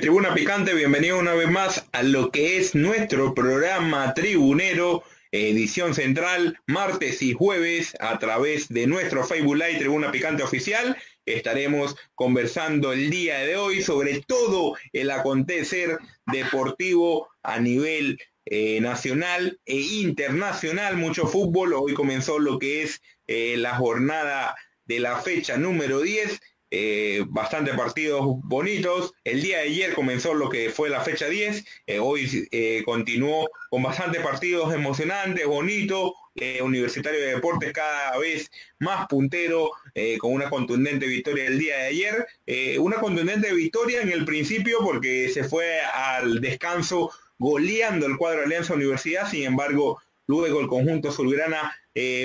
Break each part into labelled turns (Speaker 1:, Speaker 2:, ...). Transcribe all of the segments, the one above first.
Speaker 1: Tribuna Picante? Bienvenido una vez más a lo que es nuestro programa tribunero, edición central, martes y jueves a través de nuestro Facebook Live Tribuna Picante Oficial. Estaremos conversando el día de hoy sobre todo el acontecer deportivo a nivel eh, nacional e internacional, mucho fútbol. Hoy comenzó lo que es eh, la jornada de la fecha número 10 eh, bastante partidos bonitos. El día de ayer comenzó lo que fue la fecha 10, eh, hoy eh, continuó con bastantes partidos emocionantes, bonitos. Universitario de Deportes cada vez más puntero, con una contundente victoria el día de ayer. una contundente victoria en el principio porque se fue al descanso goleando el cuadro de Alianza Universidad, sin embargo, luego el conjunto Sulgrana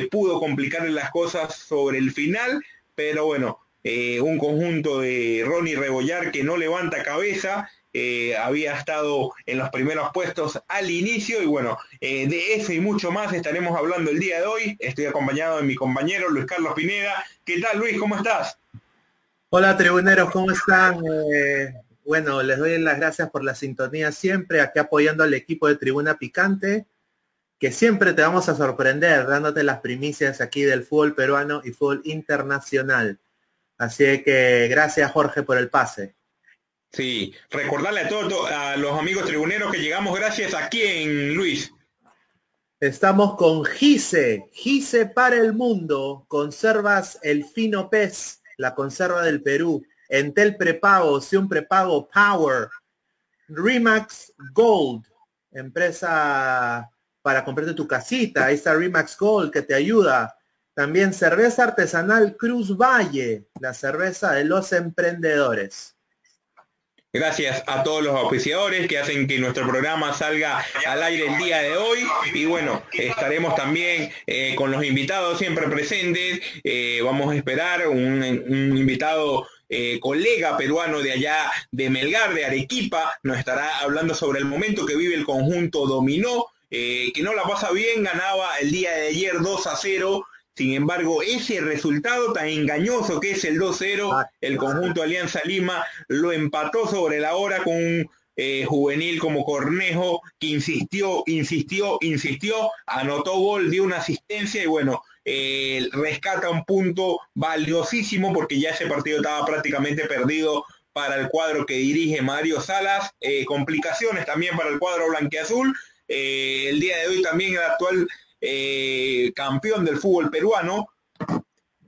Speaker 1: pudo complicarle las cosas sobre el final, pero bueno, eh, un conjunto de Ronnie Rebollar que no levanta cabeza, eh, había estado en los primeros puestos al inicio y bueno, eh, de eso y mucho más estaremos hablando el día de hoy. Estoy acompañado de mi compañero Luis Carlos Pineda. ¿Qué tal Luis? ¿Cómo estás?
Speaker 2: Hola tribuneros, ¿cómo están? bueno, les doy las gracias por la sintonía siempre, aquí apoyando al equipo de Tribuna Picante, que siempre te vamos a sorprender dándote las primicias aquí del fútbol peruano y fútbol internacional. Así que gracias Jorge por el pase.
Speaker 1: Sí, recordarle a todos a los amigos tribuneros que llegamos gracias a quién, Luis.
Speaker 2: Estamos con Gise, Gise para el mundo, conservas el fino pez, la conserva del Perú, Entel prepago, un prepago Power, Remax Gold, empresa para comprarte tu casita, ahí está Remax Gold que te ayuda, también cerveza artesanal Cruz Valle, la cerveza de los emprendedores.
Speaker 1: Gracias a todos los auspiciadores que hacen que nuestro programa salga al aire el día de hoy. Y bueno, estaremos también eh, con los invitados siempre presentes. Eh, vamos a esperar un, invitado eh, colega peruano de allá de Melgar, de Arequipa, nos estará hablando sobre el momento que vive el conjunto Dominó, que no la pasa bien, ganaba el día de ayer 2 a 0 sin embargo, ese resultado tan engañoso que es el 2-0, ah, el conjunto Alianza Lima lo empató sobre la hora con un eh, juvenil como Cornejo, que insistió, insistió, insistió, anotó gol, dio una asistencia y bueno, eh, rescata un punto valiosísimo porque ya ese partido estaba prácticamente perdido para el cuadro que dirige Mario Salas. Eh, complicaciones también para el cuadro blanqueazul. el día de hoy también el actual eh, campeón del fútbol peruano,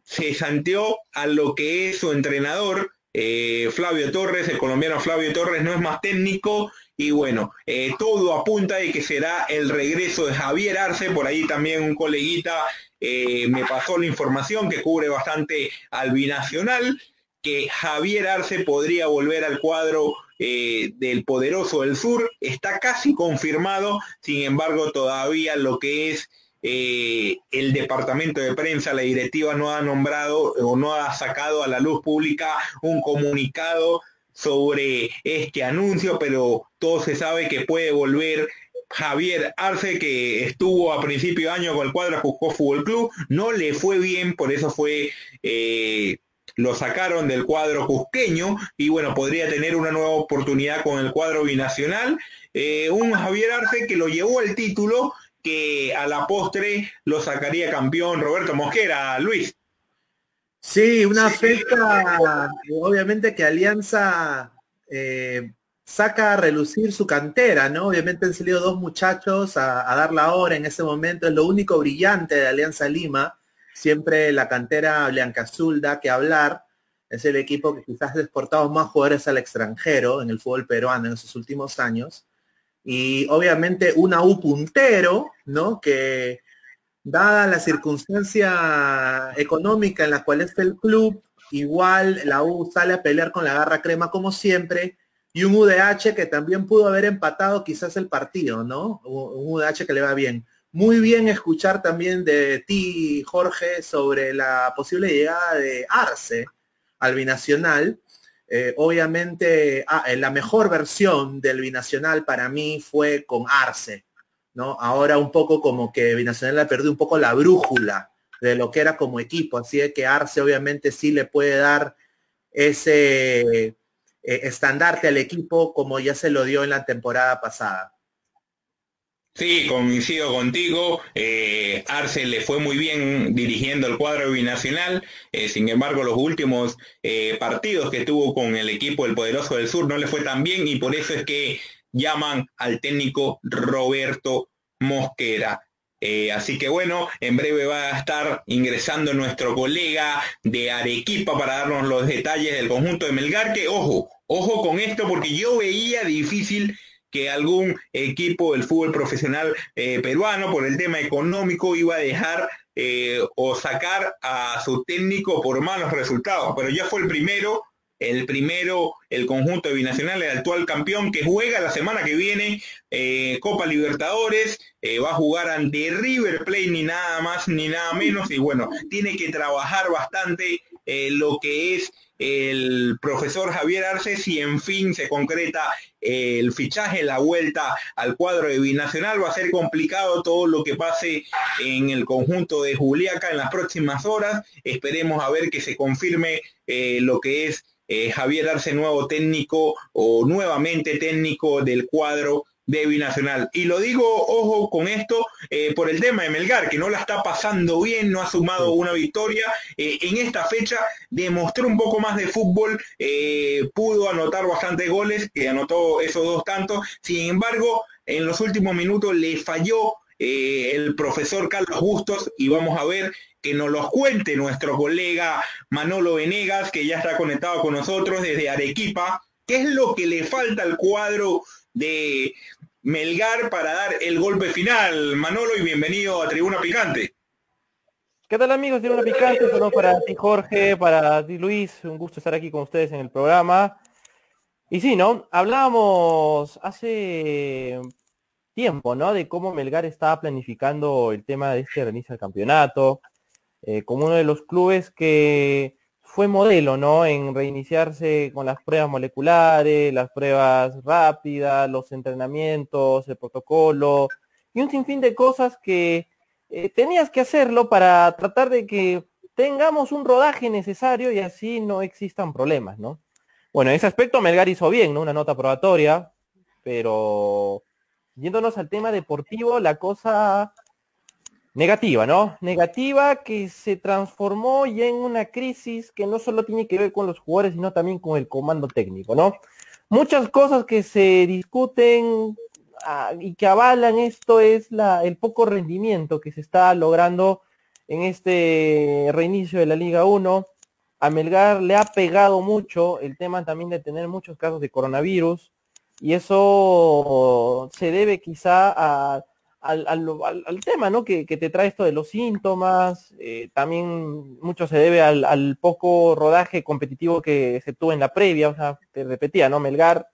Speaker 1: se santeó a lo que es su entrenador, eh, Flavio Torres, el colombiano Flavio Torres no es más técnico y bueno, eh, todo apunta de que será el regreso de Javier Arce, por ahí también un coleguita me pasó la información que cubre bastante al binacional, que Javier Arce podría volver al cuadro del poderoso del sur, está casi confirmado, sin embargo todavía lo que es eh, el departamento de prensa, la directiva no ha nombrado o no ha sacado a la luz pública un comunicado sobre este anuncio, pero todo se sabe que puede volver Javier Arce, que estuvo a principio de año con el cuadro Cusco Fútbol Club, no le fue bien, por eso fue, eh, lo sacaron del cuadro cusqueño y bueno, podría tener una nueva oportunidad con el cuadro binacional. Eh, un Javier Arce que lo llevó al título que a la postre lo sacaría campeón Roberto Mosquera, Luis.
Speaker 2: Sí, una fecha, obviamente que Alianza eh, saca a relucir su cantera, ¿no? Obviamente han salido dos muchachos a, dar la hora en ese momento, es lo único brillante de Alianza Lima, siempre la cantera Azul da que hablar, es el equipo que quizás ha exportado más jugadores al extranjero en el fútbol peruano en esos últimos años y obviamente una U puntero, ¿no? Que dada la circunstancia económica en la cual está el club, igual la U sale a pelear con la garra crema como siempre, y un UDH que también pudo haber empatado quizás el partido, ¿no? Un UDH que le va bien. Muy bien escuchar también de ti, Jorge, sobre la posible llegada de Arce al binacional, eh, obviamente, ah, eh, la mejor versión del binacional para mí fue con Arce, ¿no? Ahora un poco como que binacional ha perdido un poco la brújula de lo que era como equipo, así que Arce obviamente sí le puede dar ese, estandarte al equipo como ya se lo dio en la temporada pasada.
Speaker 1: Sí, coincido contigo. Eh, Arce le fue muy bien dirigiendo el cuadro binacional. Eh, sin embargo, los últimos eh, partidos que tuvo con el equipo del Poderoso del Sur no le fue tan bien y por eso es que llaman al técnico Roberto Mosquera. Así que bueno, en breve va a estar ingresando nuestro colega de Arequipa para darnos los detalles del conjunto de Melgar, que ojo, ojo con esto porque yo veía difícil que algún equipo del fútbol profesional eh, peruano por el tema económico iba a dejar eh, o sacar a su técnico por malos resultados, pero ya fue el primero, el primero, el conjunto de binacional, el actual campeón que juega la semana que viene eh, Copa Libertadores, va a jugar ante River Plate ni nada más ni nada menos. Y bueno, tiene que trabajar bastante lo que es el profesor Javier Arce si en fin se concreta el fichaje, la vuelta al cuadro de Binacional. Va a ser complicado todo lo que pase en el conjunto de Juliaca en las próximas horas. Esperemos a ver que se confirme eh, lo que es eh, Javier Arce, nuevo técnico o nuevamente técnico del cuadro de Binacional. Y lo digo, ojo con esto, eh, por el tema de Melgar, que no la está pasando bien, no ha sumado una victoria. Eh, en esta fecha demostró un poco más de fútbol, eh, pudo anotar bastantes goles, que anotó esos dos tantos. Sin embargo, en los últimos minutos le falló el profesor Carlos Bustos y vamos a ver que nos los cuente nuestro colega Manolo Venegas, que ya está conectado con nosotros desde Arequipa. ¿Qué es lo que le falta al cuadro de, Melgar para dar el golpe final. Manolo y bienvenido a Tribuna Picante.
Speaker 3: ¿Qué tal amigos Tribuna Picante? Saludos para ti Jorge, para ti Luis, un gusto estar aquí con ustedes en el programa. Y sí, ¿no? Hablábamos hace tiempo, ¿no? De cómo Melgar estaba planificando el tema de este reinicio del campeonato, eh, como uno de los clubes que fue modelo, ¿no? En reiniciarse con las pruebas moleculares, las pruebas rápidas, los entrenamientos, el protocolo y un sinfín de cosas que eh, tenías que hacerlo para tratar de que tengamos un rodaje necesario y así no existan problemas, ¿no? Bueno, en ese aspecto Melgar hizo bien, ¿no? Una nota probatoria, pero yéndonos al tema deportivo, la cosa negativa, ¿no? Negativa que se transformó ya en una crisis que no solo tiene que ver con los jugadores, sino también con el comando técnico, ¿no? Muchas cosas que se discuten ah, y que avalan esto es la, el poco rendimiento que se está logrando en este reinicio de la Liga 1. A Melgar le ha pegado mucho el tema también de tener muchos casos de coronavirus y eso se debe quizá a al, tema, ¿no? Que, te trae esto de los síntomas, eh, también mucho se debe al, poco rodaje competitivo que se tuvo en la previa, o sea, te repetía, ¿no? Melgar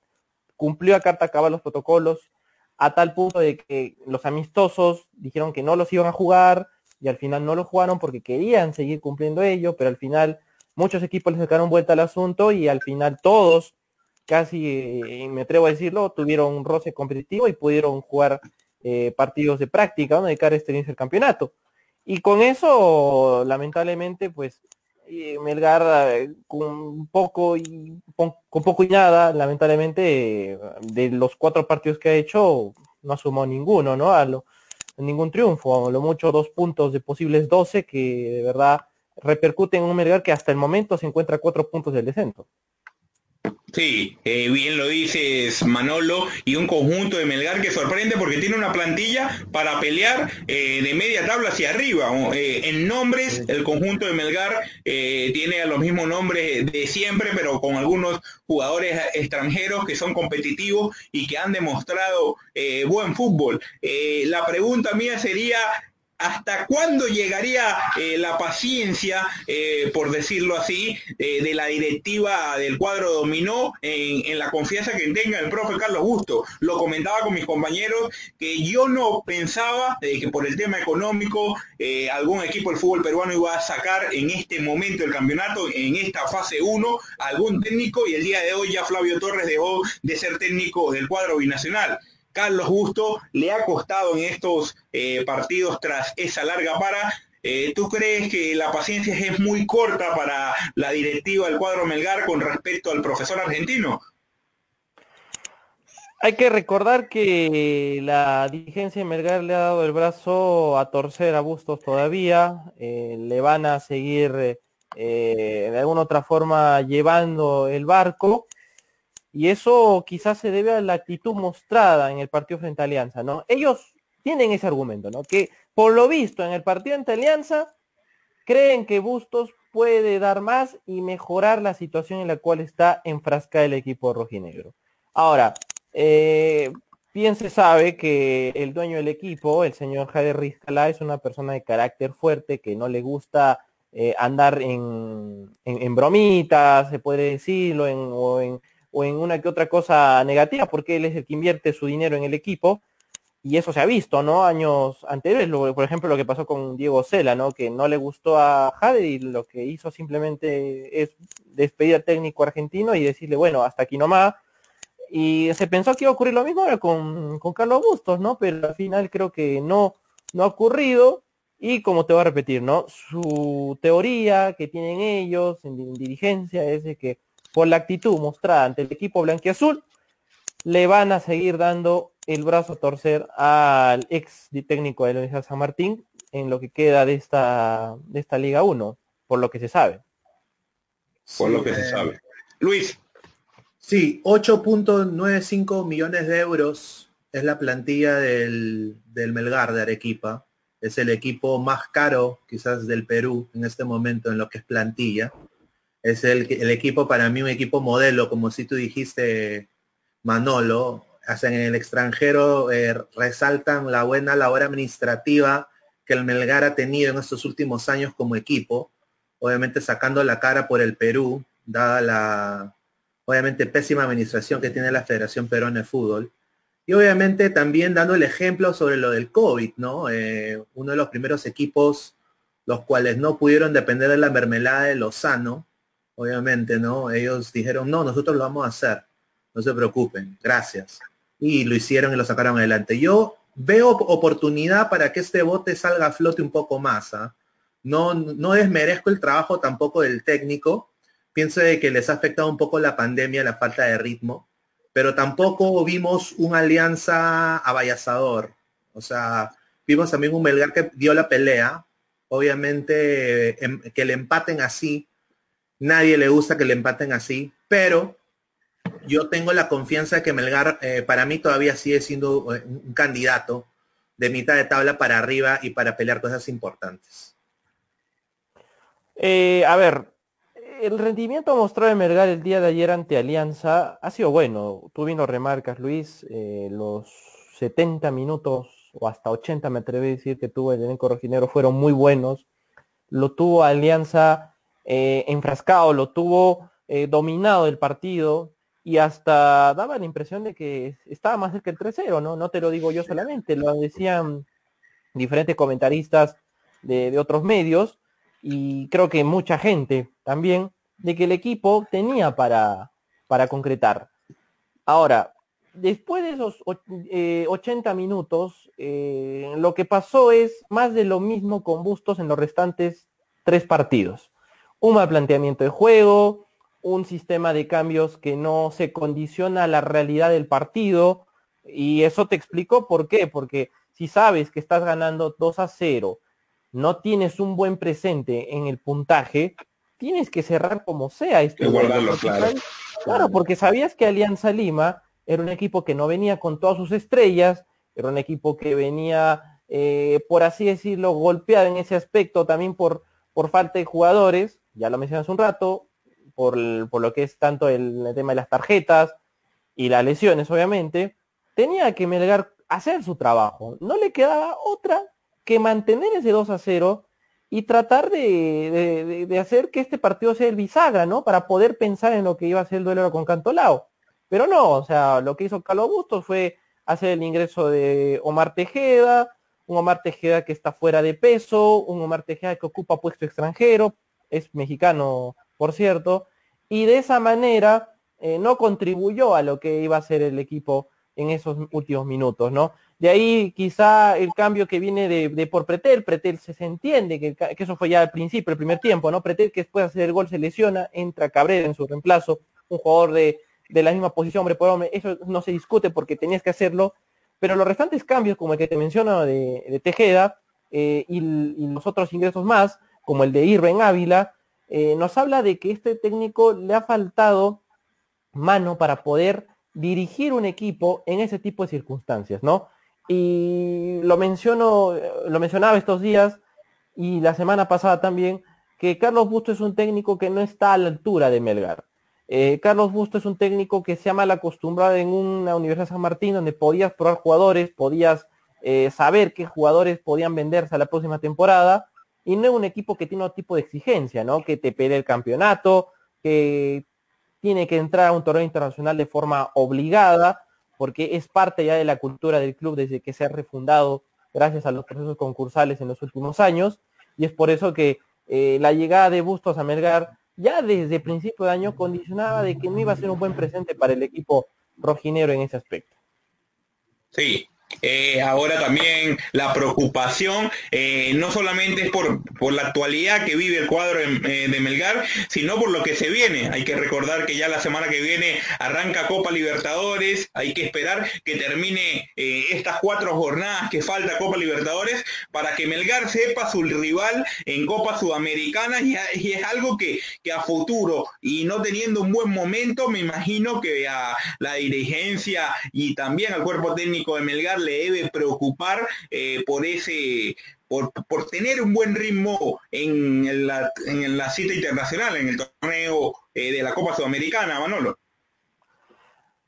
Speaker 3: cumplió a carta cabal los protocolos a tal punto de que los amistosos dijeron que no los iban a jugar y al final no los jugaron porque querían seguir cumpliendo ello, pero al final muchos equipos les sacaron vuelta al asunto y al final todos, casi eh, me atrevo a decirlo, tuvieron un roce competitivo y pudieron jugar eh, partidos de práctica, ¿no? De cara a este inicio campeonato. Y con eso, lamentablemente, pues eh, Melgar eh, con poco y con, poco y nada, lamentablemente, de los cuatro partidos que ha hecho, no sumó ninguno, ¿no? A lo, ningún triunfo, a lo mucho dos puntos de posibles 12 que de verdad repercuten en un Melgar que hasta el momento se encuentra cuatro puntos del descenso.
Speaker 1: Sí, eh, bien lo dices Manolo, y un conjunto de Melgar que sorprende porque tiene una plantilla para pelear eh, de media tabla hacia arriba. Eh, en nombres, el conjunto de Melgar tiene a los mismos nombres de siempre, pero con algunos jugadores extranjeros que son competitivos y que han demostrado buen fútbol. la pregunta mía sería, ¿Hasta cuándo llegaría eh, la paciencia, eh, por decirlo así, eh, de la directiva del cuadro dominó en, la confianza que tenga el profe Carlos Busto? Lo comentaba con mis compañeros que yo no pensaba que por el tema económico algún equipo del fútbol peruano iba a sacar en este momento el campeonato, en esta fase 1, algún técnico y el día de hoy ya Flavio Torres dejó de ser técnico del cuadro binacional. Carlos Justo le ha costado en estos eh, partidos tras esa larga para Eh, ¿Tú crees que la paciencia es muy corta para la directiva del cuadro Melgar con respecto al profesor argentino?
Speaker 3: Hay que recordar que la dirigencia de Melgar le ha dado el brazo a torcer a Bustos todavía, eh, le van a seguir eh, de alguna otra forma llevando el barco y eso quizás se debe a la actitud mostrada en el partido frente a Alianza, ¿no? Ellos tienen ese argumento, ¿no? Que por lo visto en el partido ante Alianza creen que Bustos puede dar más y mejorar la situación en la cual está enfrascada el equipo rojinegro. Ahora, eh, bien se sabe que el dueño del equipo, el señor Javier Rizcala, es una persona de carácter fuerte que no le gusta eh, andar en, bromitas, se puede decirlo, o, en, o en una que otra cosa negativa, porque él es el que invierte su dinero en el equipo. Y eso se ha visto, ¿no? Años anteriores, por ejemplo, lo que pasó con Diego Cela, ¿no? Que no le gustó a Jade y lo que hizo simplemente es despedir al técnico argentino y decirle, bueno, hasta aquí nomás, y se pensó que iba a ocurrir lo mismo ahora con, Carlos Bustos, ¿no? Pero al final creo que no, no ha ocurrido. Y como te voy a repetir, ¿no? Su teoría que tienen ellos en, dirigencia es de que por la actitud mostrada ante el equipo blanquiazul, le van a seguir dando el brazo a torcer al ex técnico de la Universidad San Martín en lo que queda de esta, de esta Liga 1, por lo que se sabe.
Speaker 1: Por lo que se sabe. Luis,
Speaker 2: Sí, 8.95 millones de euros es la plantilla del, Melgar de Arequipa. Es el equipo más caro quizás del Perú en este momento en lo que es plantilla. Es el, el equipo para mí un equipo modelo, como si tú dijiste, Manolo. Hacen en el extranjero eh, resaltan la buena labor administrativa que el Melgar ha tenido en estos últimos años como equipo. Obviamente sacando la cara por el Perú, dada la, obviamente pésima administración que tiene la Federación Peruana de Fútbol. Y obviamente también dando el ejemplo sobre lo del COVID, ¿no? Eh, uno de los primeros equipos los cuales no pudieron depender de la mermelada de Lozano, obviamente, ¿no? Ellos dijeron, no, nosotros lo vamos a hacer, no se preocupen, gracias. Y lo hicieron y lo sacaron adelante. Yo veo oportunidad para que este bote salga a flote un poco más. ¿ah? No, no desmerezco el trabajo tampoco del técnico, pienso que les ha afectado un poco la pandemia, la falta de ritmo, pero tampoco vimos una alianza avallazador. O sea, vimos también un Melgar que dio la pelea. Obviamente, em, que le empaten así, nadie le gusta que le empaten así, pero yo tengo la confianza de que Melgar eh, para mí todavía sigue siendo eh, un candidato de mitad de tabla para arriba y para pelear cosas importantes.
Speaker 3: Eh, a ver, el rendimiento mostrado de Melgar el día de ayer ante Alianza ha sido bueno. Tú bien remarcas, Luis, los 70 minutos o hasta 80 me atrevo a decir que tuvo el elenco rojinegro fueron muy buenos. Lo tuvo Alianza eh, enfrascado, lo tuvo eh, dominado el partido y hasta daba la impresión de que estaba más cerca el 3-0, ¿no? No te lo digo yo solamente, lo decían diferentes comentaristas de, de otros medios y creo que mucha gente también, de que el equipo tenía para, para concretar. Ahora, después de esos 80 eh, minutos, eh, lo que pasó es más de lo mismo con Bustos en los restantes tres partidos. Un mal planteamiento de juego, un sistema de cambios que no se condiciona a la realidad del partido, y eso te explico por qué, porque si sabes que estás ganando 2 a 0, no tienes un buen presente en el puntaje, tienes que cerrar como sea.
Speaker 1: Este guardarlo, claro.
Speaker 3: claro, porque sabías que Alianza Lima era un equipo que no venía con todas sus estrellas, era un equipo que venía, eh, por así decirlo, golpeado en ese aspecto también por, por falta de jugadores, ya lo mencionas un rato, por, por lo que es tanto el, tema de las tarjetas y las lesiones, obviamente, tenía que Melgar hacer su trabajo. No le quedaba otra que mantener ese 2 a 0 y tratar de, hacer que este partido sea el bisagra, ¿no? Para poder pensar en lo que iba a ser el duelo con Cantolao. Pero no, o sea, lo que hizo Carlos Bustos fue hacer el ingreso de Omar Tejeda, un Omar Tejeda que está fuera de peso, un Omar Tejeda que ocupa puesto extranjero, es mexicano, por cierto, y de esa manera eh, no contribuyó a lo que iba a ser el equipo en esos últimos minutos, ¿no? De ahí quizá el cambio que viene de, por Pretel, Pretel se, entiende que, eso fue ya al principio, el primer tiempo, ¿no? Pretel que después de hacer el gol se lesiona, entra Cabrera en su reemplazo, un jugador de, la misma posición, hombre por hombre, eso no se discute porque tenías que hacerlo, pero los restantes cambios, como el que te menciono de, Tejeda, eh, y, los otros ingresos más, como el de Irving Ávila, eh, nos habla de que este técnico le ha faltado mano para poder dirigir un equipo en ese tipo de circunstancias, ¿no? Y lo menciono, lo mencionaba estos días y la semana pasada también, que Carlos Busto es un técnico que no está a la altura de Melgar. Eh, Carlos Busto es un técnico que se ha mal acostumbrado en una Universidad San Martín donde podías probar jugadores, podías eh, saber qué jugadores podían venderse a la próxima temporada y no es un equipo que tiene otro tipo de exigencia, ¿no? Que te pelee el campeonato, que tiene que entrar a un torneo internacional de forma obligada porque es parte ya de la cultura del club desde que se ha refundado gracias a los procesos concursales en los últimos años, y es por eso que eh, la llegada de Bustos a Melgar ya desde principio de año condicionaba de que no iba a ser un buen presente para el equipo rojinero en ese aspecto.
Speaker 1: Sí, eh, ahora también la preocupación eh, no solamente es por, la actualidad que vive el cuadro de, eh, Melgar, sino por lo que se viene. Hay que recordar que ya la semana que viene arranca Copa Libertadores, hay que esperar que termine estas cuatro jornadas que falta Copa Libertadores para que Melgar sepa su rival en Copa Sudamericana y, es algo que, que, a futuro y no teniendo un buen momento, me imagino que a la dirigencia y también al cuerpo técnico de Melgar le debe preocupar eh, por ese por, tener un buen ritmo en la, en la cita internacional, en el torneo eh, de la Copa Sudamericana, Manolo.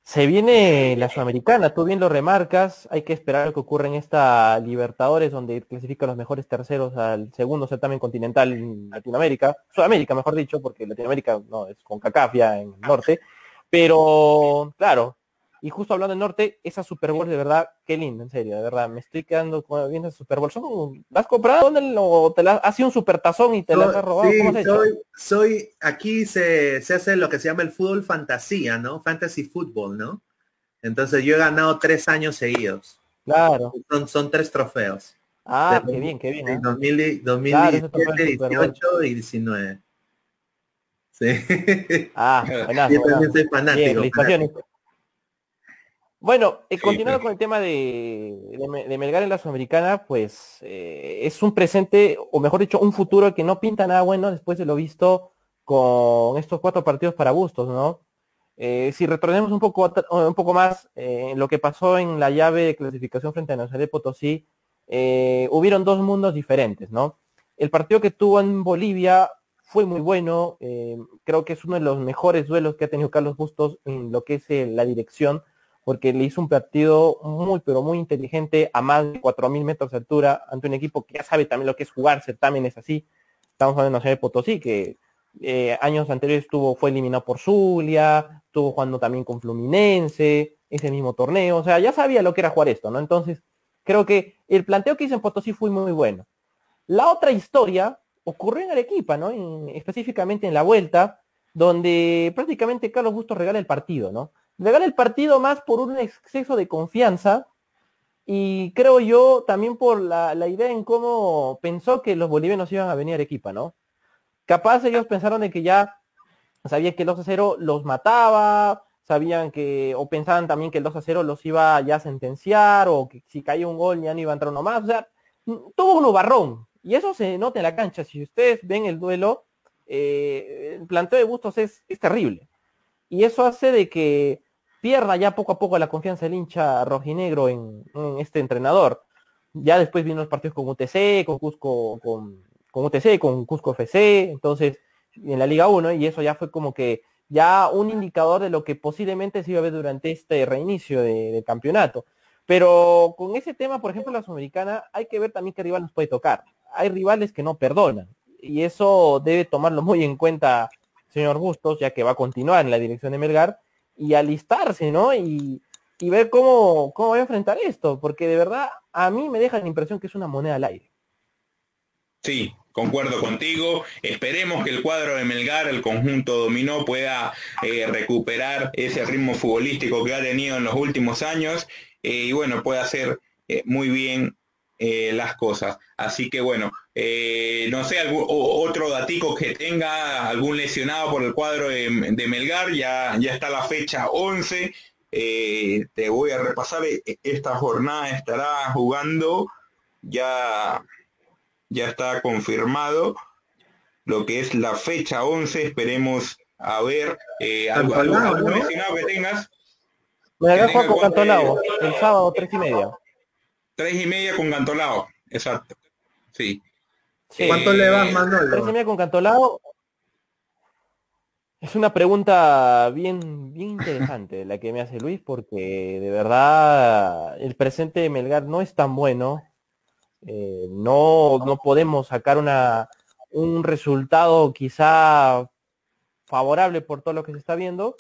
Speaker 3: Se viene la Sudamericana, tú bien lo remarcas, hay que esperar lo que ocurre en esta Libertadores, donde clasifican los mejores terceros al segundo certamen continental en Latinoamérica, Sudamérica mejor dicho, porque Latinoamérica no es con Cacafia en el norte, pero claro, y justo hablando del norte, esa Super Bowl de verdad, qué lindo, en serio, de verdad, me estoy quedando con viendo esa Super Bowl. ¿La has comprado? ¿Dónde o te la has sido un super tazón y te la has robado?
Speaker 2: Sí, soy, soy, aquí se, se hace lo que se llama el fútbol fantasía, ¿no? Fantasy fútbol, ¿no? Entonces yo he ganado tres años seguidos.
Speaker 3: Claro.
Speaker 2: Son, son tres trofeos.
Speaker 3: Ah, qué bien, qué bien.
Speaker 2: En 2017, 18 y 19. Sí.
Speaker 3: Ah, buenazo,
Speaker 2: Yo también soy fanático.
Speaker 3: Bueno, eh, continuando con el tema de, de, Melgar en la Sudamericana, pues eh, es un presente, o mejor dicho, un futuro que no pinta nada bueno después de lo visto con estos cuatro partidos para Bustos, ¿no? Eh, si retornemos un poco, un poco más en lo que pasó en la llave de clasificación frente a Nacional de Potosí, hubieron dos mundos diferentes, ¿no? El partido que tuvo en Bolivia fue muy bueno, creo que es uno de los mejores duelos que ha tenido Carlos Bustos en lo que es la dirección porque le hizo un partido muy, pero muy inteligente a más de 4.000 metros de altura ante un equipo que ya sabe también lo que es jugar, también es así. Estamos hablando de Potosí, que eh, años anteriores estuvo, fue eliminado por Zulia, estuvo jugando también con Fluminense, ese mismo torneo, o sea, ya sabía lo que era jugar esto, ¿no? Entonces, creo que el planteo que hizo en Potosí fue muy, bueno. La otra historia ocurrió en Arequipa, ¿no? específicamente en la vuelta, donde prácticamente Carlos Bustos regala el partido, ¿no? Le gana el partido más por un exceso de confianza y creo yo también por la, idea en cómo pensó que los bolivianos iban a venir a Arequipa, ¿no? Capaz ellos pensaron de que ya sabían que el 2 a 0 los mataba, sabían que, o pensaban también que el 2 a 0 los iba ya a sentenciar, o que si caía un gol ya no iba a entrar uno más, o sea, todo un barrón. Y eso se nota en la cancha. Si ustedes ven el duelo, eh, el planteo de Bustos es, es terrible. Y eso hace de que pierda ya poco a poco la confianza del hincha rojinegro en, este entrenador. Ya después vienen los partidos con UTC, con Cusco, con, con UTC, con Cusco FC, entonces en la Liga 1, y eso ya fue como que ya un indicador de lo que posiblemente se iba a ver durante este reinicio del campeonato. Pero con ese tema, por ejemplo, la Sudamericana, hay que ver también qué rival nos puede tocar. Hay rivales que no perdonan, y eso debe tomarlo muy en cuenta señor Bustos, ya que va a continuar en la dirección de Melgar, y alistarse, ¿no? Y, ver cómo, cómo va a enfrentar esto, porque de verdad a mí me deja la impresión que es una moneda al aire.
Speaker 1: Sí, concuerdo contigo. Esperemos que el cuadro de Melgar, el conjunto dominó, pueda eh, recuperar ese ritmo futbolístico que ha tenido en los últimos años eh, y bueno, pueda ser muy bien las cosas. Así que bueno, no sé, algún, otro datico que tenga, algún lesionado por el cuadro de, Melgar, ya, ya está la fecha 11. te voy a repasar, esta jornada estará jugando, ya, ya está confirmado lo que es la fecha 11, esperemos a ver eh, algo, algo, algo
Speaker 3: que tengas. Me la con Cantolao, el sábado tres y media.
Speaker 1: Tres y media con Cantolao, exacto. Sí.
Speaker 2: ¿Cuánto le vas, Manolo?
Speaker 3: Tres y media con Cantolao. Es una pregunta bien, bien interesante la que me hace Luis, porque de verdad el presente de Melgar no es tan bueno. Eh, no, no podemos sacar una, un resultado quizá favorable por todo lo que se está viendo,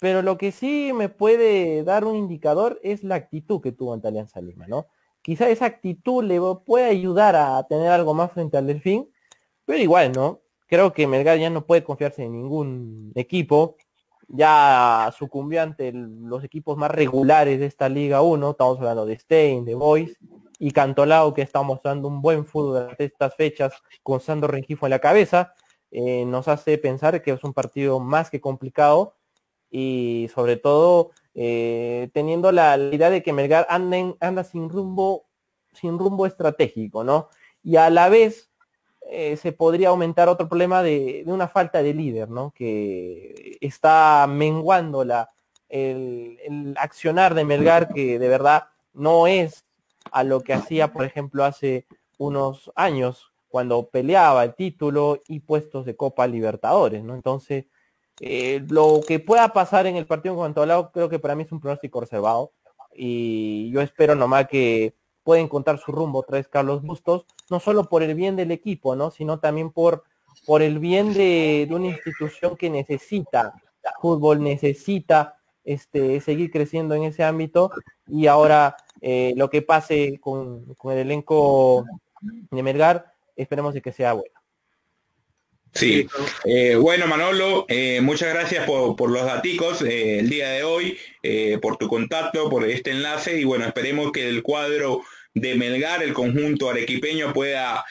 Speaker 3: pero lo que sí me puede dar un indicador es la actitud que tuvo ante Alianza Lima, ¿no? Quizá esa actitud le puede ayudar a tener algo más frente al Delfín, pero igual, ¿no? Creo que Melgar ya no puede confiarse en ningún equipo, ya sucumbió ante los equipos más regulares de esta Liga 1, estamos hablando de Stein, de Boys, y Cantolao, que está mostrando un buen fútbol durante estas fechas, con Sandro Rengifo en la cabeza, eh, nos hace pensar que es un partido más que complicado y sobre todo eh, teniendo la, idea de que Melgar anda sin rumbo, sin rumbo estratégico, ¿no? Y a la vez eh, se podría aumentar otro problema de, una falta de líder, ¿no? Que está menguando la, el, el accionar de Melgar que de verdad no es a lo que hacía, por ejemplo, hace unos años, cuando peleaba el título y puestos de Copa Libertadores, ¿no? Entonces, eh, lo que pueda pasar en el partido en cuanto al lado, creo que para mí es un pronóstico reservado. Y yo espero nomás que pueda encontrar su rumbo vez Carlos Bustos, no solo por el bien del equipo, ¿no? Sino también por, por el bien de, de una institución que necesita fútbol, necesita este, seguir creciendo en ese ámbito y ahora eh, lo que pase con, el elenco de Melgar, esperemos de que sea bueno.
Speaker 1: Sí, eh, bueno Manolo, eh, muchas gracias por, los daticos el día de hoy, por tu contacto, por este enlace y bueno, esperemos que el cuadro de Melgar, el conjunto arequipeño pueda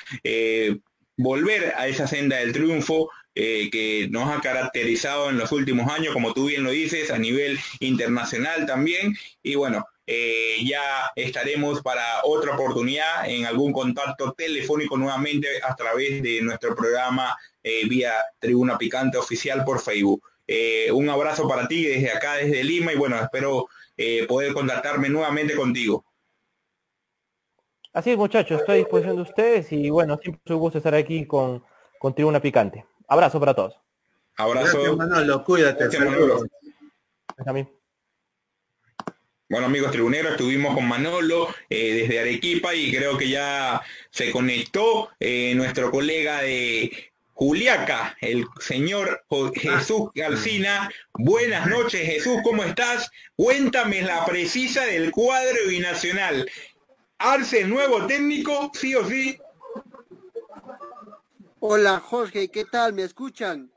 Speaker 1: volver a esa senda del triunfo eh, que nos ha caracterizado en los últimos años, como tú bien lo dices, a nivel internacional también. Y bueno, eh, ya estaremos para otra oportunidad en algún contacto telefónico nuevamente a través de nuestro programa eh, vía Tribuna Picante Oficial por Facebook. un abrazo para ti desde acá, desde Lima, y bueno, espero poder contactarme nuevamente contigo.
Speaker 3: Así es, muchachos, estoy a disposición de ustedes y bueno, siempre es un gusto estar aquí con, con Tribuna Picante. Abrazo para todos.
Speaker 1: Abrazo.
Speaker 2: Gracias, Manolo, cuídate.
Speaker 1: Bueno amigos tribuneros, estuvimos con Manolo eh, desde Arequipa y creo que ya se conectó eh, nuestro colega de Juliaca, el señor Jesús Garcina. Buenas noches Jesús, ¿cómo estás? Cuéntame la precisa del cuadro binacional. Arce, nuevo técnico, sí o sí.
Speaker 4: Hola Jorge, ¿qué tal? ¿Me escuchan?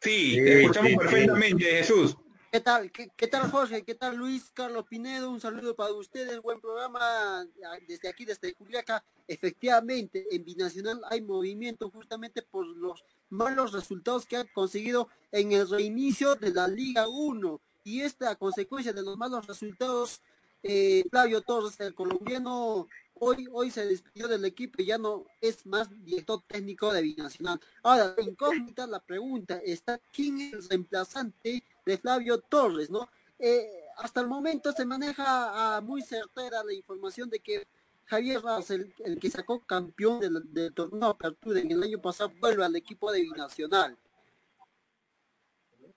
Speaker 1: Sí, te escuchamos perfectamente, Jesús.
Speaker 4: ¿Qué tal? ¿Qué, tal Jorge? ¿Qué tal Luis Carlos Pinedo? Un saludo para ustedes, buen programa desde aquí, desde Juliaca. Efectivamente, en Binacional hay movimiento justamente por los malos resultados que han conseguido en el reinicio de la Liga 1. Y esta consecuencia de los malos resultados, eh, Flavio Torres, el colombiano, hoy, hoy se despidió del equipo y ya no es más director técnico de Binacional. Ahora, incógnita, la pregunta está, ¿quién es el reemplazante de Flavio Torres, no? Eh, hasta el momento se maneja muy certera la información de que Javier Raz, el, que sacó campeón del, torneo Apertura en el año pasado, vuelve al equipo de Binacional.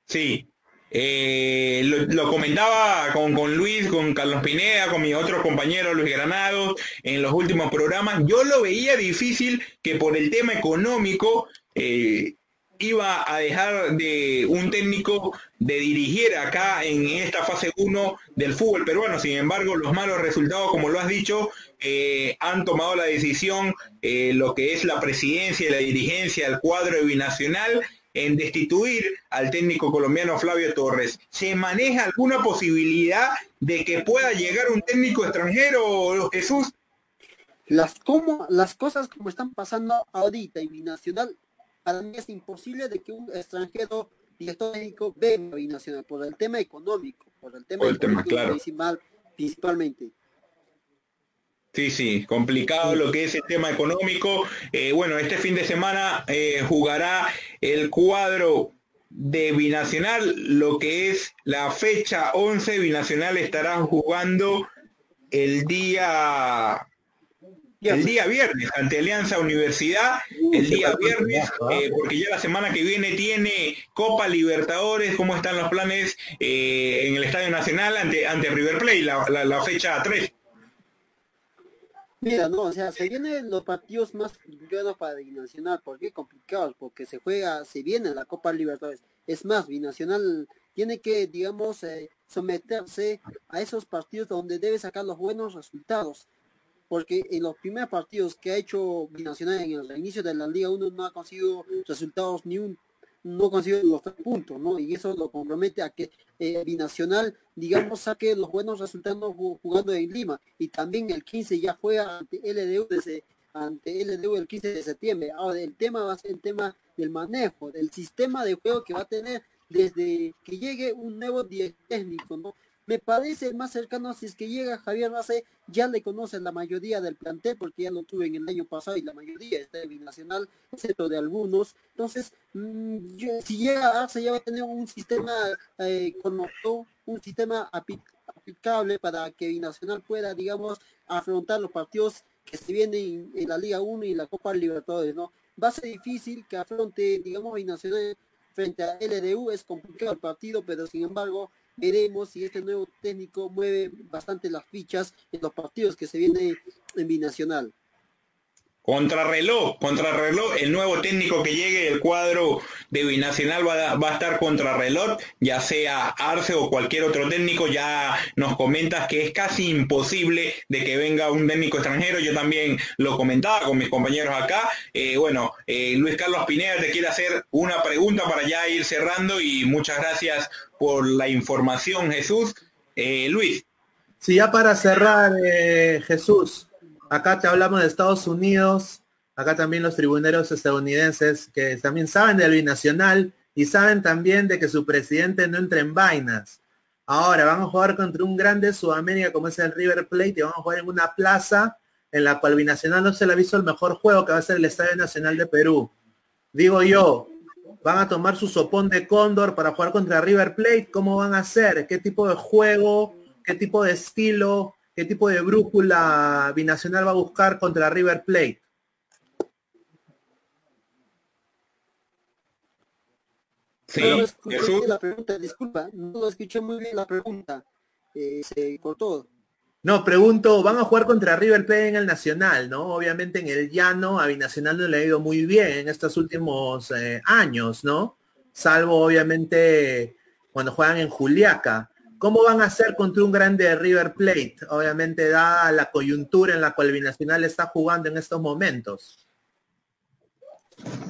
Speaker 1: Sí, eh, lo, comentaba con, Luis, con Carlos Pineda, con mi otro compañero Luis Granado en los últimos programas. Yo lo veía difícil que por el tema económico eh, iba a dejar de un técnico de dirigir acá en esta fase 1 del fútbol peruano. Sin embargo, los malos resultados, como lo has dicho, eh, han tomado la decisión, lo que es la presidencia y la dirigencia del cuadro binacional en destituir al técnico colombiano Flavio Torres. ¿Se maneja alguna posibilidad de que pueda llegar un técnico extranjero, Jesús?
Speaker 4: Las, como, las cosas como están pasando ahorita en Binacional, para mí es imposible de que un extranjero director técnico venga a Binacional por el tema económico, por el tema,
Speaker 1: el tema claro.
Speaker 4: principal, principalmente.
Speaker 1: Sí, sí, complicado lo que es el tema económico. Eh, bueno, este fin de semana eh, jugará el cuadro de Binacional, lo que es la fecha 11, Binacional estará jugando el día el día viernes ante Alianza Universidad, el día viernes, eh, porque ya la semana que viene tiene Copa Libertadores, cómo están los planes en el Estadio Nacional ante, ante River Plate, la, la fecha 3.
Speaker 4: Mira, no, o sea, se vienen los partidos más complicados para Binacional. ¿Por qué complicados? Porque se juega, se viene la Copa Libertadores. Es más, Binacional tiene que, digamos, eh, someterse a esos partidos donde debe sacar los buenos resultados. Porque en los primeros partidos que ha hecho Binacional en el inicio de la Liga 1 no ha conseguido resultados ni un no consigue los tres puntos, ¿no? Y eso lo compromete a que eh, Binacional, digamos, saque los buenos resultados jugando en Lima. Y también el 15 ya fue ante LDU desde ante LDU el 15 de septiembre. Ahora el tema va a ser el tema del manejo, del sistema de juego que va a tener desde que llegue un nuevo técnico, ¿no? Me parece más cercano si es que llega Javier Race, ya le conocen la mayoría del plantel, porque ya lo tuve en el año pasado y la mayoría está en binacional, excepto de algunos. Entonces, mm, si llega Arce ya va a tener un sistema eh, un sistema aplicable para que Binacional pueda, digamos, afrontar los partidos que se vienen en, la Liga 1 y la Copa Libertadores, ¿no? Va a ser difícil que afronte, digamos, Binacional frente a LDU, es complicado el partido, pero sin embargo, veremos si este nuevo técnico mueve bastante las fichas en los partidos que se vienen en binacional.
Speaker 1: Contrarreloj, contrarreloj, el nuevo técnico que llegue el cuadro de Binacional va, va, a estar contrarreloj, ya sea Arce o cualquier otro técnico, ya nos comentas que es casi imposible de que venga un técnico extranjero, yo también lo comentaba con mis compañeros acá, eh, bueno, eh, Luis Carlos Pineda te quiere hacer una pregunta para ya ir cerrando y muchas gracias por la información Jesús. Eh, Luis.
Speaker 2: Sí, ya para cerrar, Jesús, acá te hablamos de Estados Unidos, acá también los tribuneros estadounidenses que también saben del binacional y saben también de que su presidente no entra en vainas. Ahora van a jugar contra un grande Sudamérica como es el River Plate y van a jugar en una plaza en la cual Binacional no se le ha visto el mejor juego que va a ser el Estadio Nacional de Perú. Digo yo, van a tomar su sopón de cóndor para jugar contra River Plate, ¿cómo van a hacer? ¿Qué tipo de juego? ¿Qué tipo de estilo? Qué tipo de brújula binacional va a buscar contra River Plate.
Speaker 4: Sí, no escuché la pregunta, disculpa, no lo escuché muy bien la pregunta, eh, se cortó.
Speaker 2: No, pregunto, van a jugar contra River Plate en el Nacional, ¿no? Obviamente en el llano a Binacional no le ha ido muy bien en estos últimos eh, años, ¿no? Salvo obviamente cuando juegan en Juliaca. ¿Cómo van a hacer contra un grande River Plate? Obviamente da la coyuntura en la cual Binacional está jugando en estos momentos.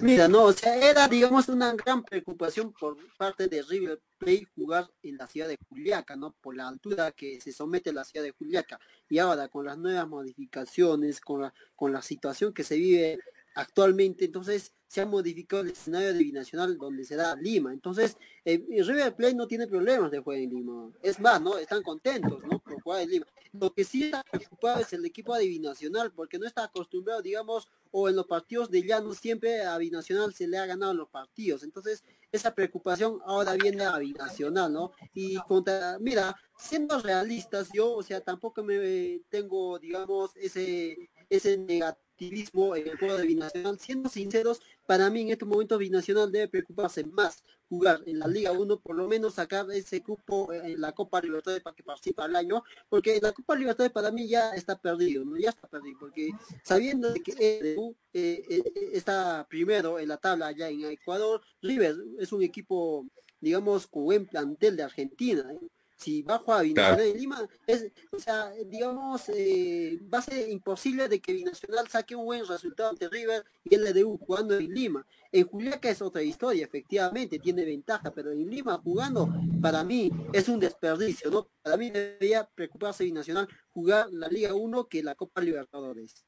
Speaker 4: Mira, no, o sea, era, digamos, una gran preocupación por parte de River Plate jugar en la ciudad de Juliaca, ¿no? Por la altura que se somete la ciudad de Juliaca. Y ahora, con las nuevas modificaciones, con la, con la situación que se vive actualmente, entonces se ha modificado el escenario de binacional donde se da Lima. Entonces, eh, River Plate no tiene problemas de jugar en Lima. Es más, ¿no? Están contentos, ¿no? Por jugar en Lima. Lo que sí está preocupado es el equipo de binacional, porque no está acostumbrado, digamos, o en los partidos de llano siempre a binacional se le ha ganado los partidos. Entonces, esa preocupación ahora viene a binacional, ¿no? Y contra, mira, siendo realistas, yo, o sea, tampoco me tengo, digamos, ese, ese negativo en el juego de Binacional. Siendo sinceros, para mí en estos momentos Binacional debe preocuparse más jugar en la Liga 1, por lo menos sacar ese grupo en la Copa Libertadores para que participe al año, porque la Copa Libertadores para mí ya está perdido, ¿no? Ya está perdido, porque sabiendo que eh, eh, está primero en la tabla allá en Ecuador, River es un equipo, digamos, con buen plantel de Argentina, ¿eh? Si bajo a Binacional de Lima, es, o sea, digamos, eh, va a ser imposible de que Binacional saque un buen resultado ante River y el LDU jugando en Lima. En Juliaca es otra historia, efectivamente, tiene ventaja, pero en Lima jugando, para mí, es un desperdicio, ¿no? Para mí debería preocuparse Binacional jugar la Liga 1 que la Copa Libertadores.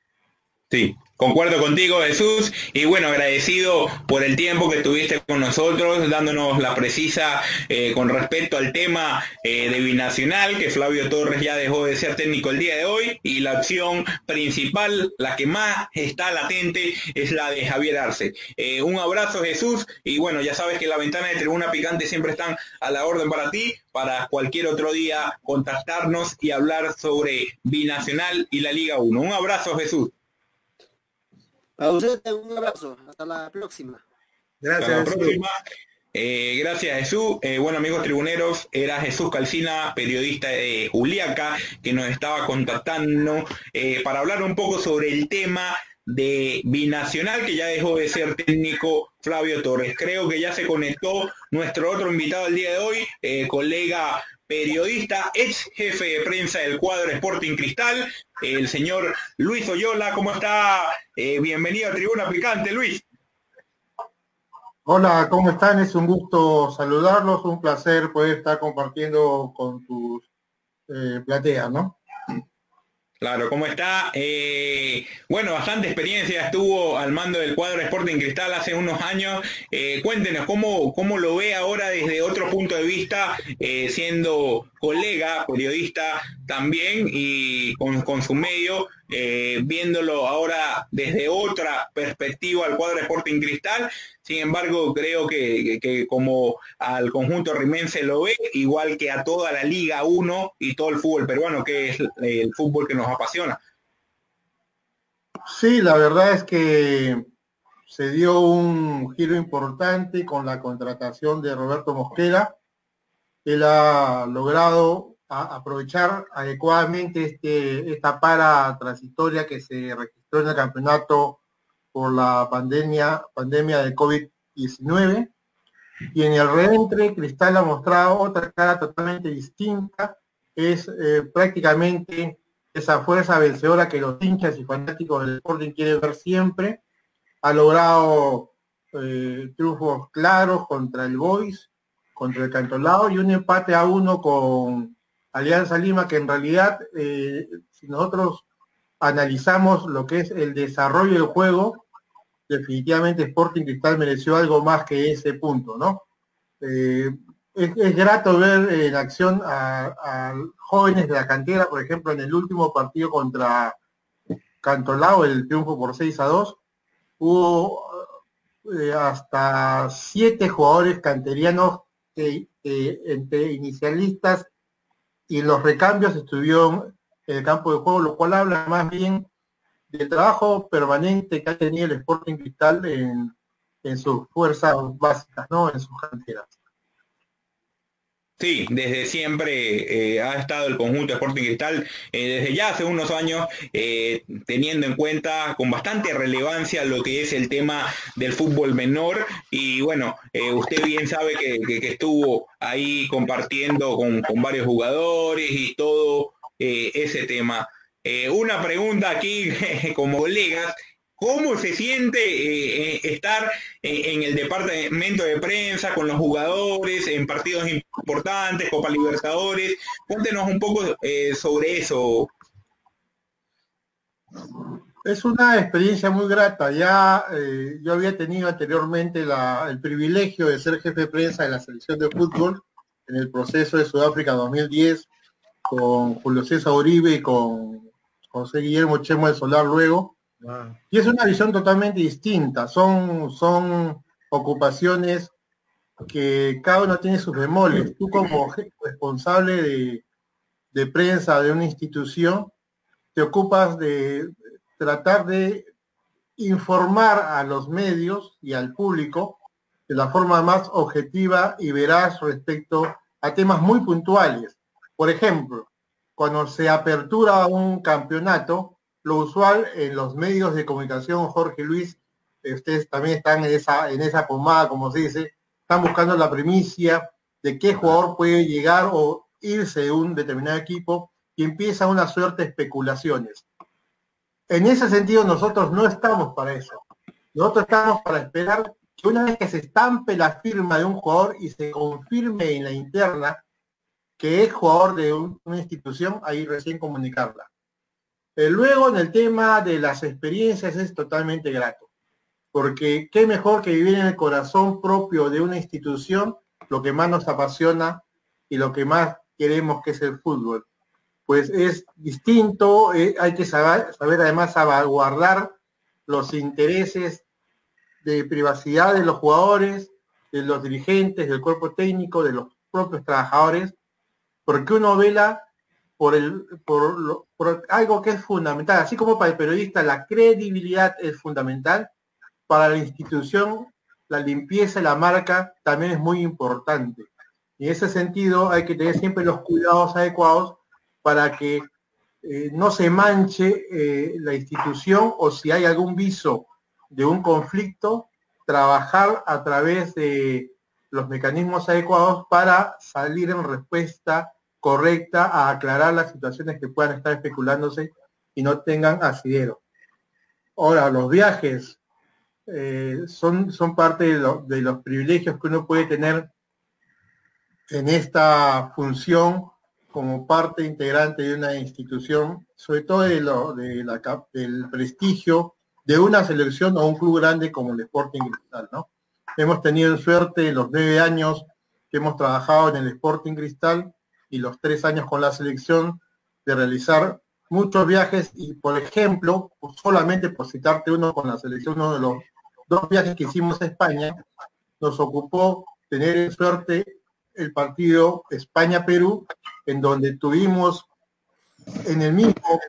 Speaker 1: Sí, concuerdo contigo Jesús y bueno, agradecido por el tiempo que estuviste con nosotros, dándonos la precisa eh, con respecto al tema eh, de Binacional, que Flavio Torres ya dejó de ser técnico el día de hoy y la acción principal, la que más está latente, es la de Javier Arce. Eh, un abrazo Jesús y bueno, ya sabes que la ventana de Tribuna Picante siempre están a la orden para ti, para cualquier otro día contactarnos y hablar sobre Binacional y la Liga 1. Un abrazo Jesús.
Speaker 4: Para ustedes un abrazo. Hasta la próxima.
Speaker 1: Gracias. Hasta la próxima. Eh, gracias Jesús. Eh, bueno amigos tribuneros, era Jesús Calcina, periodista de Juliaca, que nos estaba contactando eh, para hablar un poco sobre el tema de Binacional, que ya dejó de ser técnico Flavio Torres. Creo que ya se conectó nuestro otro invitado el día de hoy, colega periodista, ex jefe de prensa del cuadro Sporting Cristal, el señor Luis Oyola. ¿Cómo está? Eh, bienvenido a Tribuna Picante, Luis.
Speaker 5: Hola, ¿cómo están? Es un gusto saludarlos, un placer poder estar compartiendo con tus eh, plateas, ¿no?
Speaker 1: Claro, ¿cómo está? Eh, bueno, bastante experiencia estuvo al mando del cuadro Sporting Cristal hace unos años. Eh, cuéntenos cómo, cómo lo ve ahora desde otro punto de vista, eh, siendo colega, periodista también y con, su medio, viéndolo ahora desde otra perspectiva al cuadro Sporting Cristal sin embargo, creo que, como al conjunto rimense lo ve, igual que a toda la Liga 1 y todo el fútbol peruano, que es el fútbol que nos apasiona.
Speaker 5: Sí, la verdad es que se dio un giro importante con la contratación de Roberto Mosquera. Él ha logrado aprovechar adecuadamente este, esta para transitoria que se registró en el campeonato por la pandemia, pandemia de COVID-19. Y en el reentre, Cristal ha mostrado otra cara totalmente distinta. Es eh, prácticamente esa fuerza vencedora que los hinchas y fanáticos del Sporting quieren ver siempre. Ha logrado eh, triunfos claros contra el Boys, contra el Cantolao y un empate a uno con Alianza Lima, que en realidad, eh, si nosotros analizamos lo que es el desarrollo del juego, definitivamente Sporting Cristal mereció algo más que ese punto, ¿no? Eh, es, grato ver en acción a, jóvenes de la cantera, por ejemplo, en el último partido contra Cantolao, el triunfo por 6 a 2, hubo eh, hasta siete jugadores canterianos entre inicialistas y los recambios estuvieron en el campo de juego, lo cual habla más bien del trabajo permanente que ha tenido el Sporting Cristal en, en sus fuerzas básicas, ¿no? En sus canteras.
Speaker 1: Sí, desde siempre eh, ha estado el conjunto Sporting Cristal, eh, desde ya hace unos años, eh, teniendo en cuenta con bastante relevancia lo que es el tema del fútbol menor. Y bueno, usted bien sabe que, estuvo ahí compartiendo con, varios jugadores y todo ese tema. Una pregunta aquí como colegas, ¿cómo se siente eh, eh, estar en, el departamento de prensa con los jugadores en partidos importantes, Copa Libertadores? Cuéntenos un poco sobre eso.
Speaker 5: Es una experiencia muy grata. Ya yo había tenido anteriormente el privilegio de ser jefe de prensa de la selección de fútbol en el proceso de Sudáfrica 2010 con Julio César Uribe y con José Guillermo Chemo de Solar luego. Y es una visión totalmente distinta. Son, son ocupaciones que cada uno tiene sus bemoles. Tú como responsable de, de prensa de una institución, te ocupas de tratar de informar a los medios y al público de la forma más objetiva y veraz respecto a temas muy puntuales. Por ejemplo, cuando se apertura un campeonato, lo usual en los medios de comunicación, Jorge Luis, ustedes también están en esa, en esa pomada, como se dice, están buscando la primicia de qué jugador puede llegar o irse de un determinado equipo y empieza una suerte de especulaciones. En ese sentido, nosotros no estamos para eso. Nosotros estamos para esperar que una vez que se estampe la firma de un jugador y se confirme en la interna que es jugador de una institución, ahí recién comunicarla. Eh, luego, en el tema de las experiencias, es totalmente grato, porque qué mejor que vivir en el corazón propio de una institución, lo que más nos apasiona y lo que más queremos que es el fútbol. Pues es distinto, eh, hay que saber, saber además salvaguardar los intereses de privacidad de los jugadores, de los dirigentes, del cuerpo técnico, de los propios trabajadores, porque uno vela por, algo que es fundamental, así como para el periodista la credibilidad es fundamental, para la institución la limpieza y la marca también es muy importante. Y en ese sentido hay que tener siempre los cuidados adecuados para que eh, no se manche eh, la institución o si hay algún viso de un conflicto, trabajar a través de los mecanismos adecuados para salir en respuesta correcta a aclarar las situaciones que puedan estar especulándose y no tengan asidero. Ahora, los viajes eh, son, son parte de, los privilegios que uno puede tener en esta función como parte integrante de una institución, sobre todo de lo, del prestigio de una selección o un club grande como el Sporting Cristal, ¿no? Hemos tenido suerte en los nueve años que hemos trabajado en el Sporting Cristal y los tres años con la selección de realizar muchos viajes y, por ejemplo, solamente por citarte uno con la selección, uno de los dos viajes que hicimos a España, nos ocupó tener suerte el partido España-Perú, en donde tuvimos en el mismo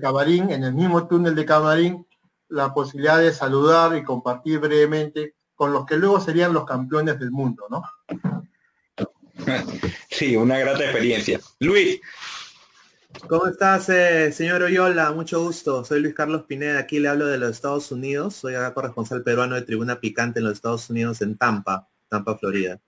Speaker 5: camarín, en el mismo túnel de camarín, la posibilidad de saludar y compartir brevemente con los que luego serían los campeones del mundo, ¿no?
Speaker 1: Sí, una grata experiencia. Luis.
Speaker 2: ¿Cómo estás, eh, señor Oyola? Mucho gusto. Soy Luis Carlos Pineda. Aquí le hablo de los Estados Unidos. Soy acá corresponsal peruano de Tribuna Picante en los Estados Unidos, en Tampa, Tampa, Florida.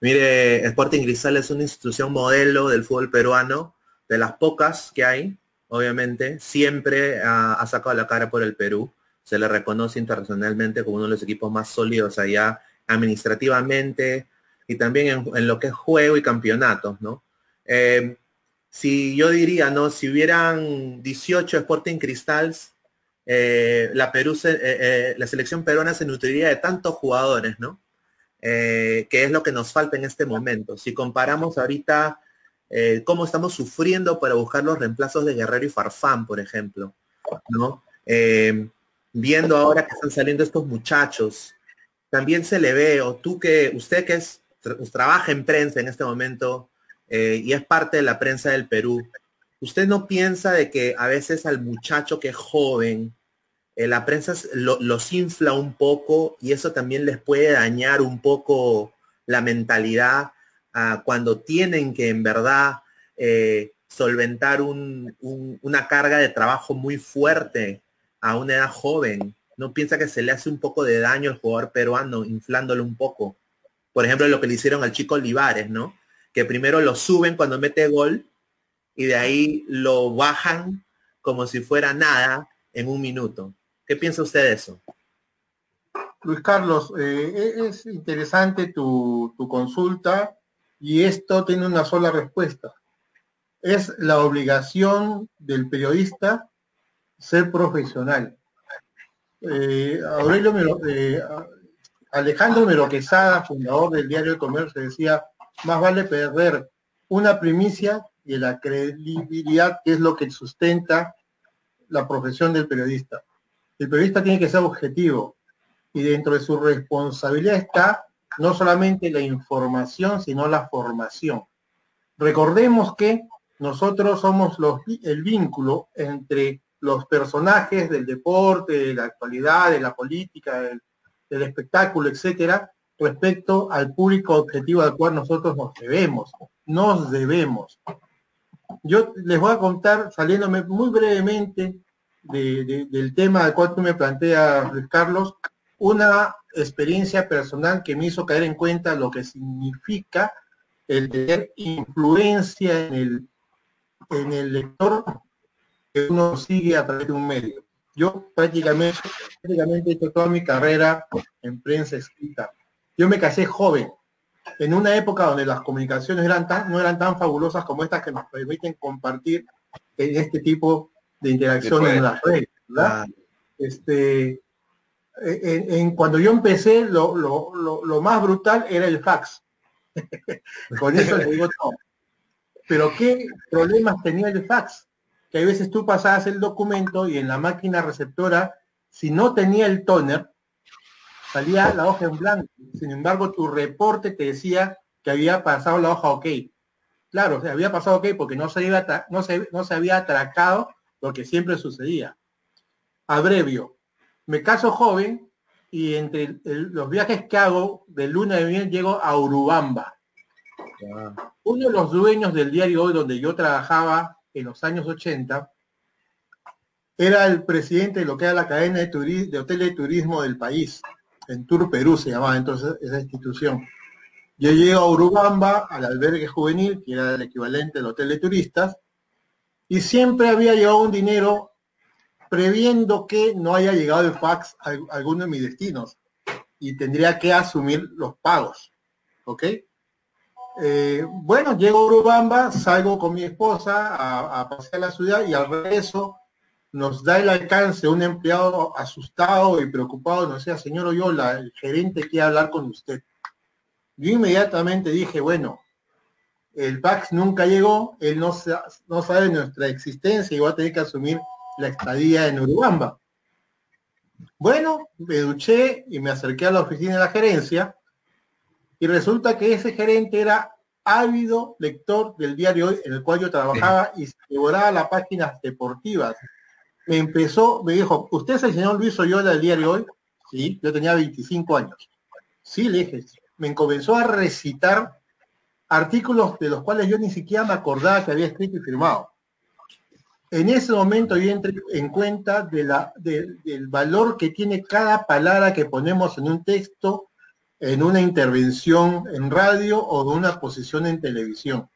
Speaker 2: Mire, Sporting Cristal es una institución modelo del fútbol peruano, de las pocas que hay, obviamente. Siempre ha, sacado la cara por el Perú. Se le reconoce internacionalmente como uno de los equipos más sólidos allá administrativamente y también en, lo que es juego y campeonatos, ¿no? Eh, si yo diría, ¿no? Si hubieran 18 Sporting Cristals, eh, la, eh, la selección peruana se nutriría de tantos jugadores, ¿no? Que es lo que nos falta en este momento. Si comparamos ahorita cómo estamos sufriendo para buscar los reemplazos de Guerrero y Farfán, por ejemplo, ¿no? Viendo ahora que están saliendo estos muchachos, también se le ve, o tú que, usted que es, trabaja en prensa en este momento y es parte de la prensa del Perú, ¿usted no piensa de que a veces al muchacho que es joven, eh, la prensa los infla un poco y eso también les puede dañar un poco la mentalidad cuando tienen que en verdad eh, solventar una carga de trabajo muy fuerte a una edad joven. ¿No piensa que se le hace un poco de daño al jugador peruano inflándolo un poco? Por ejemplo, lo que le hicieron al chico Olivares, ¿no? Que primero lo suben cuando mete gol y de ahí lo bajan como si fuera nada en un minuto. ¿Qué piensa usted de eso?
Speaker 5: Luis Carlos, eh, e-, es interesante tu, consulta y esto tiene una sola respuesta. Es la obligación del periodista ser profesional. Eh, Aurelio eh, Alejandro Meroquesada, fundador del diario El Comercio, decía, más vale perder una primicia y la credibilidad que es lo que sustenta la profesión del periodista. El periodista tiene que ser objetivo y dentro de su responsabilidad está no solamente la información, sino la formación. Recordemos que nosotros somos los, el vínculo entre los personajes del deporte, de la actualidad, de la política, del, del espectáculo, etcétera, respecto al público objetivo al cual nosotros nos debemos, nos debemos. Yo les voy a contar, saliéndome muy brevemente del tema al cual tú me planteas, Carlos, una experiencia personal que me hizo caer en cuenta lo que significa el tener influencia en el, en el lector que uno sigue a través de un medio. Yo prácticamente, prácticamente he hecho toda mi carrera en prensa escrita. Yo me casé joven, en una época donde las comunicaciones eran tan, no eran tan fabulosas como estas que nos permiten compartir en este tipo de interacciones en las redes. ¿verdad? Este, en, cuando yo empecé, lo, lo, más brutal era el fax. Con eso le digo todo. Pero ¿qué problemas tenía el fax? Que a veces tú pasabas el documento y en la máquina receptora, si no tenía el toner, salía la hoja en blanco. Sin embargo, tu reporte te decía que había pasado la hoja OK. Claro, se había pasado OK porque no se, no, se, no se había atracado lo que siempre sucedía. Abrevio, me caso joven y entre los viajes que hago de luna de miel llego a Urubamba. Uno de los dueños del diario Hoy donde yo trabajaba en los años 80 era el presidente de lo que era la cadena de, de hoteles de turismo del país. En Tour Perú se llamaba entonces esa institución. Yo llego a Urubamba, al albergue juvenil, que era el equivalente del hotel de turistas, y siempre había llevado un dinero previendo que no haya llegado el fax a alguno de mis destinos y tendría que asumir los pagos. ¿Ok? Eh, bueno, llego a Urubamba, salgo con mi esposa a, pasear la ciudad y al regreso nos da el alcance un empleado asustado y preocupado, no sea, señor Oyola, el gerente quiere hablar con usted. Yo inmediatamente dije, bueno, el fax nunca llegó, él no, no sabe nuestra existencia y va a tener que asumir la estadía en Urubamba. Bueno, me duché y me acerqué a la oficina de la gerencia y resulta que ese gerente era ávido lector del diario Hoy en el cual yo trabajaba y se devoraba las páginas deportivas me empezó, me dijo, ¿usted es el señor Luis Oyola del diario hoy? Sí, yo tenía 25 años. Sí, le dije, me comenzó a recitar artículos de los cuales yo ni siquiera me acordaba que había escrito y firmado. En ese momento yo entré en cuenta de la, del valor que tiene cada palabra que ponemos en un texto, en una intervención en radio o de una posición en televisión.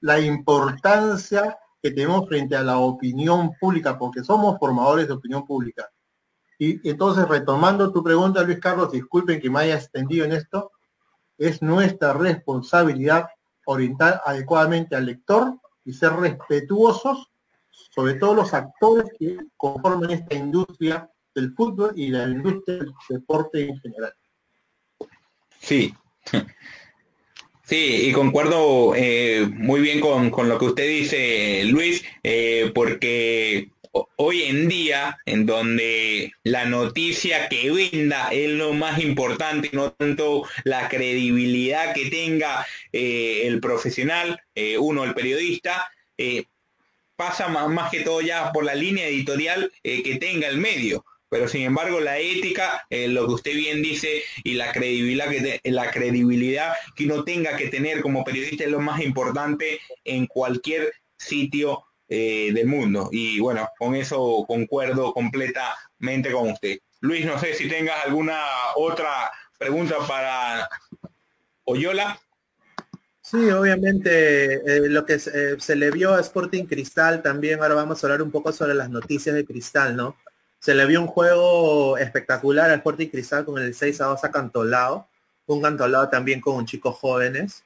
Speaker 5: La importancia que tenemos frente a la opinión pública, porque somos formadores de opinión pública. Y entonces, retomando tu pregunta, Luis Carlos, disculpen que me haya extendido en esto, es nuestra responsabilidad orientar adecuadamente al lector y ser respetuosos sobre todos los actores que conforman esta industria del fútbol y la industria del deporte en general.
Speaker 1: Sí, Sí, y concuerdo eh, muy bien con, lo que usted dice, Luis, eh, porque hoy en día, en donde la noticia que venda es lo más importante, no tanto la credibilidad que tenga eh, el profesional, uno, el periodista, pasa más, más, que todo ya por la línea editorial que tenga el medio pero sin embargo la ética, eh, lo que usted bien dice, y la credibilidad, que la credibilidad que uno tenga que tener como periodista es lo más importante en cualquier sitio eh, del mundo. Y bueno, con eso concuerdo completamente con usted. Luis, no sé si tengas alguna otra pregunta para Oyola.
Speaker 2: Sí, obviamente eh, lo que se le vio a Sporting Cristal también, ahora vamos a hablar un poco sobre las noticias de Cristal, ¿no? Se le vio un juego espectacular al Sporting Cristal con el 6 a 2 acantolado, un cantolado también con chicos jóvenes.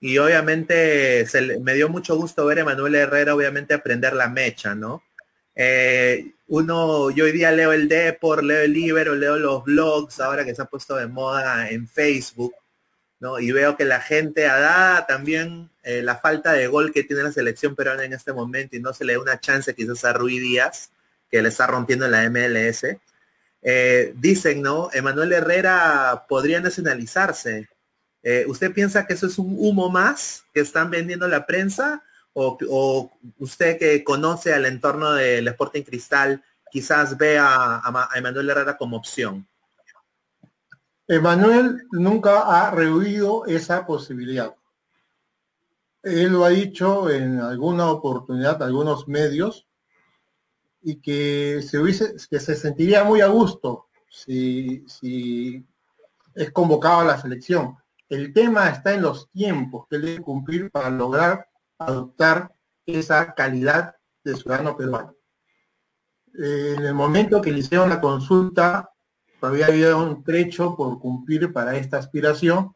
Speaker 2: Y obviamente me dio mucho gusto ver a Manuel Herrera, obviamente, aprender la mecha, ¿no? Eh, uno, yo hoy día leo el Depor, leo el Libero, leo los blogs, ahora que se ha puesto de moda en Facebook, ¿no? Y veo que la gente da también eh, la falta de gol que tiene la selección peruana en este momento y no se le da una chance quizás a Rui Díaz que le está rompiendo en la MLS. Eh, dicen, ¿no? Emanuel Herrera podría nacionalizarse. Eh, ¿Usted piensa que eso es un humo más que están vendiendo la prensa? ¿O, usted que conoce al entorno del Sporting Cristal quizás vea a, a Emanuel Herrera como opción?
Speaker 5: Emanuel nunca ha rehuido esa posibilidad. Él lo ha dicho en alguna oportunidad, algunos medios, y que se, hubiese, que se sentiría muy a gusto si, es convocado a la selección. El tema está en los tiempos que debe cumplir para lograr adoptar esa calidad de ciudadano peruano. Eh, en el momento que le hicieron la consulta, todavía había un trecho por cumplir para esta aspiración,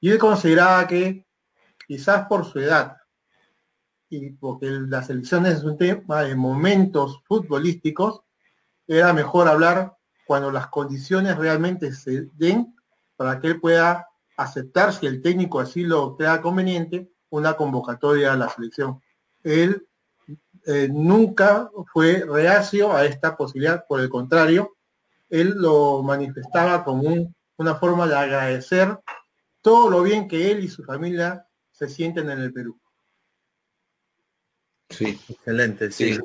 Speaker 5: y él consideraba que quizás por su edad, y porque las elecciones es un tema de momentos futbolísticos, era mejor hablar cuando las condiciones realmente se den para que él pueda aceptar, si el técnico así lo crea conveniente, una convocatoria a la selección. Él eh, nunca fue reacio a esta posibilidad, por el contrario, él lo manifestaba como una forma de agradecer todo lo bien que él y su familia se sienten en el Perú.
Speaker 1: Sí, excelente, sí.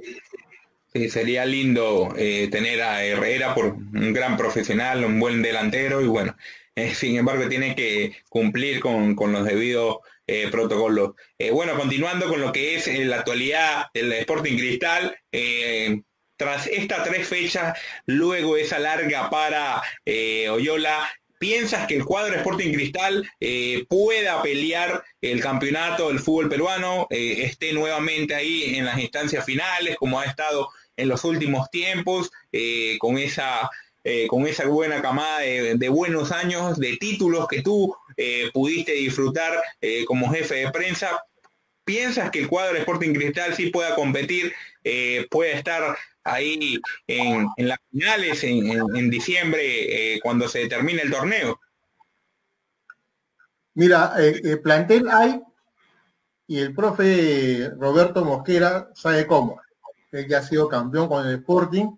Speaker 1: sí. sería lindo eh, tener a Herrera por un gran profesional, un buen delantero y bueno, eh, sin embargo tiene que cumplir con, los debidos eh, protocolos. bueno, continuando con lo que es la actualidad del Sporting Cristal, tras estas tres fechas, luego esa larga para Oyola, ¿Piensas que el cuadro Sporting Cristal eh, pueda pelear el campeonato del fútbol peruano, eh, esté nuevamente ahí en las instancias finales, como ha estado en los últimos tiempos, eh, con, esa, con esa buena camada de, buenos años, de títulos que tú pudiste disfrutar como jefe de prensa? ¿Piensas que el cuadro Sporting Cristal sí pueda competir, puede estar ahí en, las finales, en, diciembre, eh, cuando se termine el torneo?
Speaker 5: Mira, eh, eh, plantel hay y el profe Roberto Mosquera sabe cómo. Él ya ha sido campeón con el Sporting,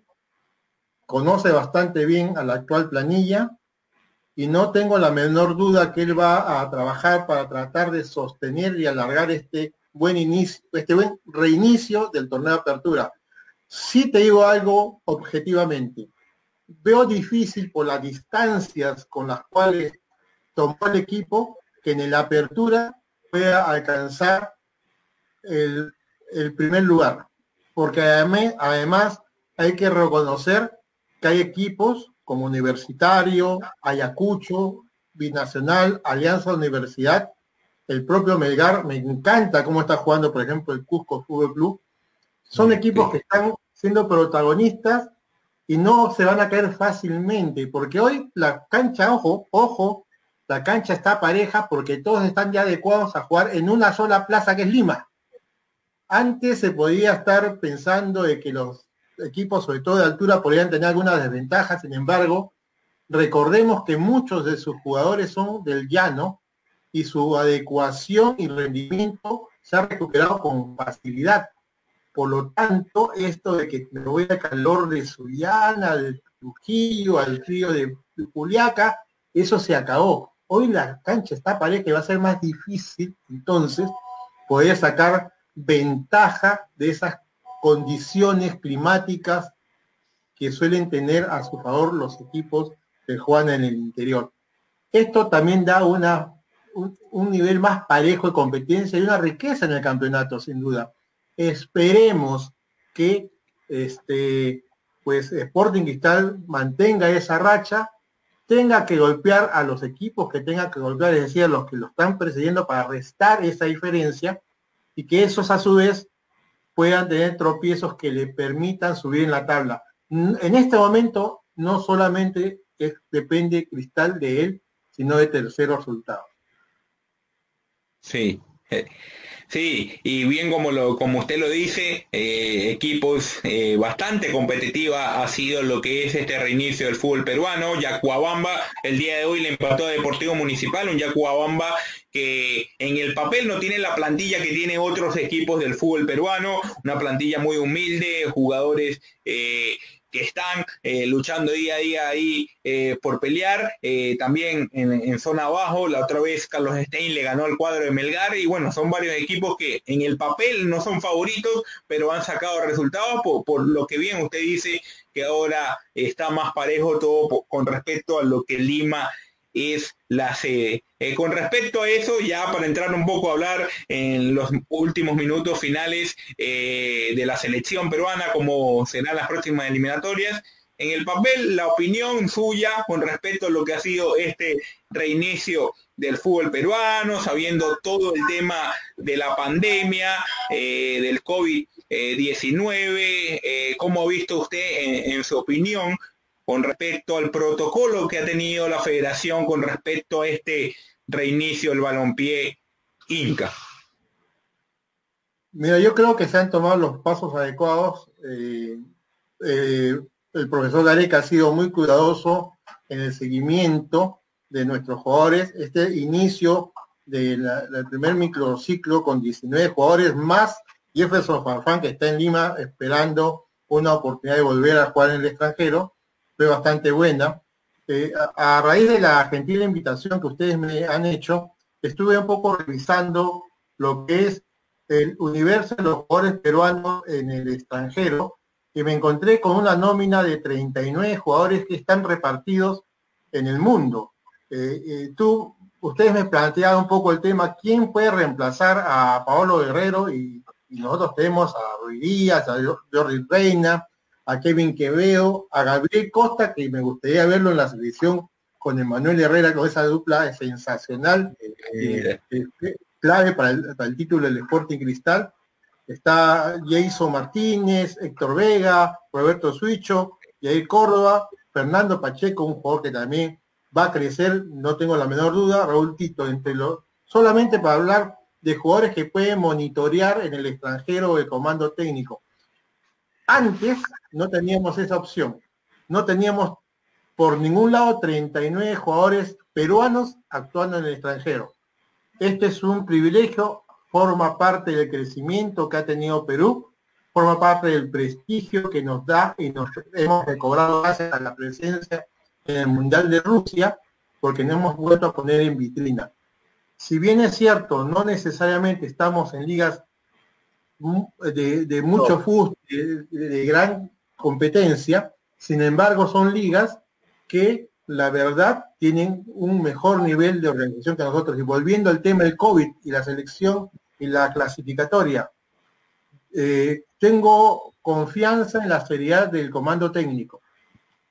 Speaker 5: conoce bastante bien a la actual planilla y no tengo la menor duda que él va a trabajar para tratar de sostener y alargar este buen inicio, este buen reinicio del torneo de apertura. Sí te digo algo objetivamente. Veo difícil por las distancias con las cuales tomó el equipo que en la apertura pueda alcanzar el, primer lugar. Porque además, además hay que reconocer que hay equipos como Universitario, Ayacucho, Binacional, Alianza Universidad, el propio Melgar, me encanta cómo está jugando, por ejemplo, el Cusco Fútbol Club, son equipos que están siendo protagonistas y no se van a caer fácilmente, porque hoy la cancha, ojo, ojo, la cancha está pareja porque todos están ya adecuados a jugar en una sola plaza que es Lima. Antes se podía estar pensando de que los equipos, sobre todo de altura, podrían tener algunas desventajas, sin embargo, recordemos que muchos de sus jugadores son del llano y su adecuación y rendimiento se ha recuperado con facilidad. Por lo tanto, esto de que me voy al calor de Sullana, de Trujillo, al frío de, Juliaca, eso se acabó. Hoy la cancha está pareja que va a ser más difícil, entonces, poder sacar ventaja de esas condiciones climáticas que suelen tener a su favor los equipos que juegan en el interior. Esto también da una, un nivel más parejo de competencia y una riqueza en el campeonato, sin duda. Esperemos que este, pues Sporting Cristal mantenga esa racha, tenga que golpear a los equipos que tenga que golpear, es decir, a los que lo están precediendo para restar esa diferencia y que esos a su vez puedan tener tropiezos que le permitan subir en la tabla. En este momento no solamente depende Cristal de él, sino de terceros resultados.
Speaker 1: Sí. Sí, y bien como, lo, como usted lo dice, eh, equipos eh, bastante competitiva ha sido lo que es este reinicio del fútbol peruano. Yacuabamba el día de hoy le empató a Deportivo Municipal, un Yacuabamba que en el papel no tiene la plantilla que tiene otros equipos del fútbol peruano, una plantilla muy humilde, jugadores eh, que están eh, luchando día a día ahí eh, por pelear, eh, también en, zona abajo, la otra vez Carlos Stein le ganó al cuadro de Melgar y bueno, son varios equipos que en el papel no son favoritos, pero han sacado resultados por, por lo que bien usted dice que ahora está más parejo todo con respecto a lo que Lima es la sede. Eh, con respecto a eso, ya para entrar un poco a hablar en los últimos minutos finales eh, de la selección peruana, como serán las próximas eliminatorias, en el papel la opinión suya con respecto a lo que ha sido este reinicio del fútbol peruano, sabiendo todo el tema de la pandemia, eh, del COVID-19, eh, ¿cómo ha visto usted en, su opinión con respecto al protocolo que ha tenido la federación con respecto a este reinicio del balompié Inca?
Speaker 5: Mira, yo creo que se han tomado los pasos adecuados. Eh, el profesor Gareca ha sido muy cuidadoso en el seguimiento de nuestros jugadores. Este inicio del primer microciclo con 19 jugadores más Jefferson Farfán que está en Lima esperando una oportunidad de volver a jugar en el extranjero, fue bastante buena. Eh, a, raíz de la gentil invitación que ustedes me han hecho, estuve un poco revisando lo que es el universo de los jugadores peruanos en el extranjero y me encontré con una nómina de 39 jugadores que están repartidos en el mundo. Eh, eh, tú, ustedes me planteaban un poco el tema, ¿quién puede reemplazar a Paolo Guerrero? Y, nosotros tenemos a Ruiz Díaz, a Jordi Reina, a Kevin Quevedo, a Gabriel Costa, que me gustaría verlo en la selección con Emanuel Herrera, con esa dupla es sensacional, eh, clave para el, para el, título del Sporting Cristal. Está Jason Martínez, Héctor Vega, Roberto Suicho, Yair Córdoba, Fernando Pacheco, un jugador que también va a crecer, no tengo la menor duda, Raúl Tito, entre los, solamente para hablar de jugadores que pueden monitorear en el extranjero el comando técnico. Antes no teníamos esa opción, no teníamos por ningún lado 39 jugadores peruanos actuando en el extranjero. Este es un privilegio, forma parte del crecimiento que ha tenido Perú, forma parte del prestigio que nos da y nos hemos recobrado gracias a la presencia en el Mundial de Rusia, porque no hemos vuelto a poner en vitrina. Si bien es cierto, no necesariamente estamos en ligas de, mucho fútbol, de, gran competencia, sin embargo son ligas que la verdad tienen un mejor nivel de organización que nosotros. Y volviendo al tema del COVID y la selección y la clasificatoria, eh, tengo confianza en la seriedad del comando técnico.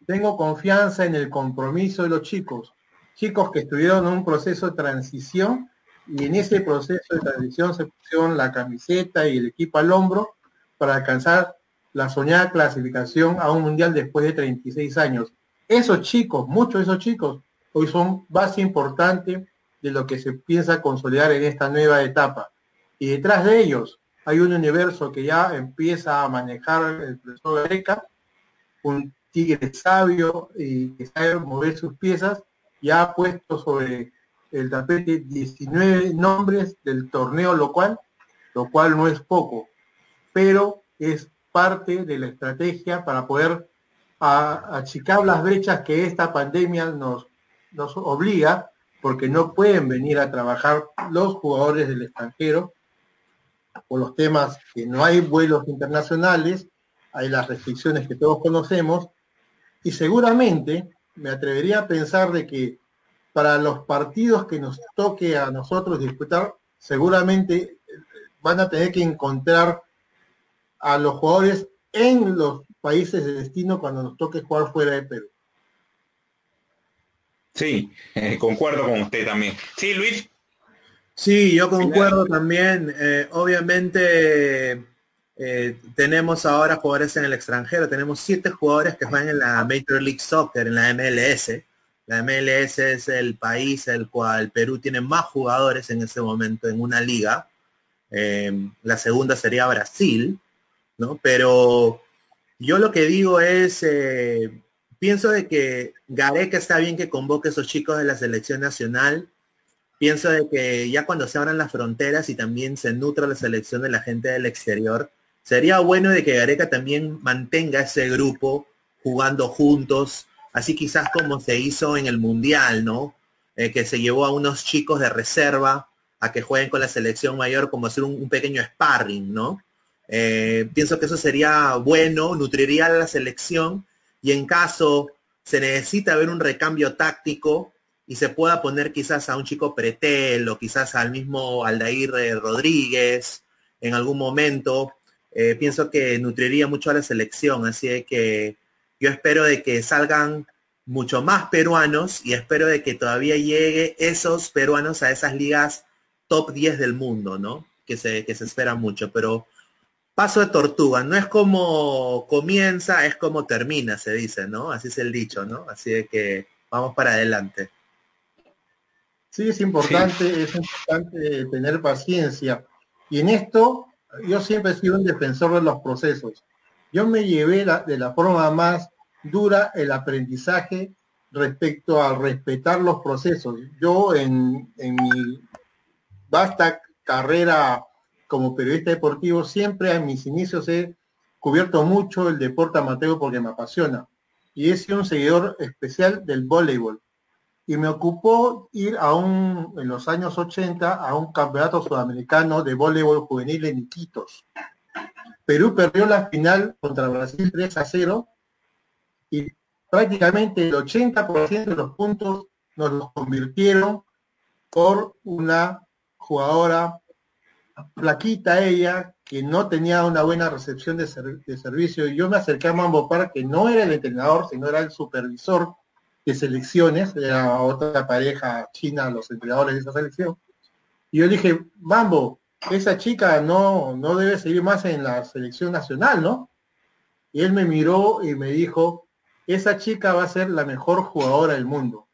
Speaker 5: Tengo confianza en el compromiso de los chicos, chicos que estuvieron en un proceso de transición y en ese proceso de transición se pusieron la camiseta y el equipo al hombro para alcanzar la soñada clasificación a un mundial después de 36 años. Esos chicos, muchos de esos chicos, hoy son base importante de lo que se piensa consolidar en esta nueva etapa. Y detrás de ellos hay un universo que ya empieza a manejar el profesor Gareca, un tigre sabio y que sabe mover sus piezas, ya puesto sobre el tapete 19 nombres del torneo local, lo cual no es poco, pero es parte de la estrategia para poder achicar las brechas que esta pandemia nos, nos obliga, porque no pueden venir a trabajar los jugadores del extranjero por los temas que no hay vuelos internacionales, hay las restricciones que todos conocemos, y seguramente me atrevería a pensar de que para los partidos que nos toque a nosotros disputar, seguramente eh, van a tener que encontrar a los jugadores en los países de destino cuando nos toque jugar fuera de Perú.
Speaker 1: Sí, eh, concuerdo con usted también. Sí, Luis.
Speaker 2: Sí, yo concuerdo también. Eh, obviamente eh, tenemos ahora jugadores en el extranjero, tenemos siete jugadores que juegan en la Major League Soccer, en la MLS. La MLS es el país el cual Perú tiene más jugadores en ese momento en una liga. Eh, la segunda sería Brasil, ¿no? Pero yo lo que digo es, eh, pienso de que Gareca está bien que convoque a esos chicos de la selección nacional. Pienso de que ya cuando se abran las fronteras y también se nutra la selección de la gente del exterior, Sería bueno de que Gareca también mantenga ese grupo jugando juntos, así quizás como se hizo en el Mundial, ¿no? Eh, que se llevó a unos chicos de reserva a que jueguen con la selección mayor como hacer un, pequeño sparring, ¿no? Eh, pienso que eso sería bueno, nutriría a la selección y en caso se necesita ver un recambio táctico y se pueda poner quizás a un chico Pretel o quizás al mismo Aldair Rodríguez en algún momento eh, pienso que nutriría mucho a la selección, así que yo espero de que salgan mucho más peruanos y espero de que todavía llegue esos peruanos a esas ligas top 10 del mundo, ¿no? Que se, que se espera mucho, pero paso de tortuga, no es como comienza, es como termina, se dice, ¿no? Así es el dicho, ¿no? Así de que vamos para adelante.
Speaker 5: Sí, es importante, es importante tener paciencia. Y en esto, yo siempre he sido un defensor de los procesos. Yo me llevé de la forma más dura el aprendizaje respecto a respetar los procesos. Yo en, en mi vasta carrera como periodista deportivo siempre a mis inicios he cubierto mucho el deporte amateur porque me apasiona. Y he sido un seguidor especial del voleibol. Y me ocupó ir a un, en los años 80, a un campeonato sudamericano de voleibol juvenil en Iquitos. Perú perdió la final contra Brasil 3 a 0 y prácticamente el 80% de los puntos nos los convirtieron por una jugadora flaquita ella, que no tenía una buena recepción de, servicio. Y yo me acerqué a Mambo Park, que no era el entrenador, sino era el supervisor de selecciones, era otra pareja china, los entrenadores de esa selección. Y yo dije, Mambo, esa chica no, no debe seguir más en la selección nacional, ¿no? Y él me miró y me dijo, esa chica va a ser la mejor jugadora del mundo.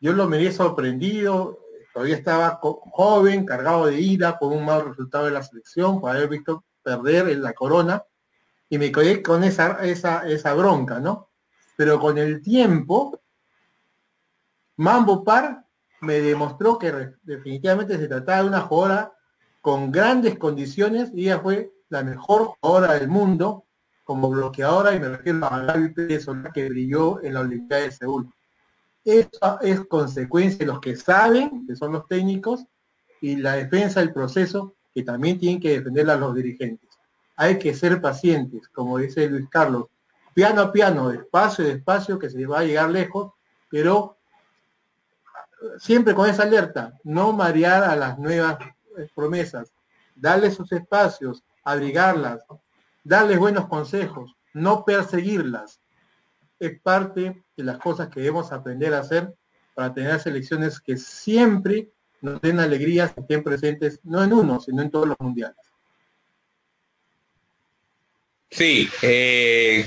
Speaker 5: Yo lo me sorprendido, todavía estaba joven, cargado de ira por un mal resultado de la selección, por haber visto perder en la corona, y me quedé con esa, esa, esa bronca, ¿no? Pero con el tiempo, Mambo Par me demostró que definitivamente se trataba de una jugadora con grandes condiciones y ella fue la mejor jugadora del mundo como bloqueadora y me refiero a Gaby Pérez que brilló en la Olimpiada de Seúl. Eso es consecuencia de los que saben, que son los técnicos, y la defensa del proceso, que también tienen que defender a los dirigentes. Hay que ser pacientes, como dice Luis Carlos, piano a piano, despacio, despacio, que se va a llegar lejos, pero siempre con esa alerta, no marear a las nuevas promesas, darle sus espacios, abrigarlas, darles buenos consejos, no perseguirlas, es parte de las cosas que debemos aprender a hacer para tener selecciones que siempre nos den alegrías estén presentes, no en uno, sino en todos los mundiales.
Speaker 1: Sí, eh,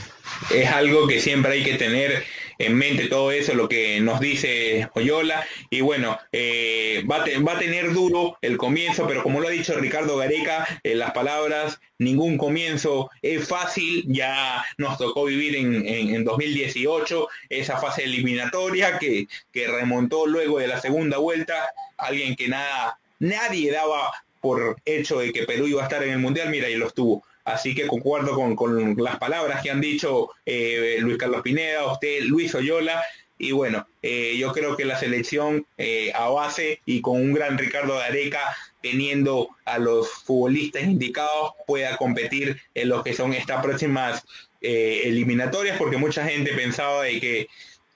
Speaker 1: es algo que siempre hay que tener en mente todo eso, lo que nos dice Oyola. Y bueno, eh, va, a tener duro el comienzo, pero como lo ha dicho Ricardo Gareca, en las palabras, ningún comienzo es fácil. Ya nos tocó vivir en, 2018 esa fase eliminatoria que, que remontó luego de la segunda vuelta. Alguien que nada, nadie daba por hecho de que Perú iba a estar en el Mundial, mira, y lo estuvo. Así que concuerdo con, las palabras que han dicho eh, Luis Carlos Pineda, usted, Luis Oyola. Y bueno, eh, yo creo que la selección eh, a base y con un gran Ricardo Areca teniendo a los futbolistas indicados pueda competir en lo que son estas próximas eliminatorias, porque mucha gente pensaba de que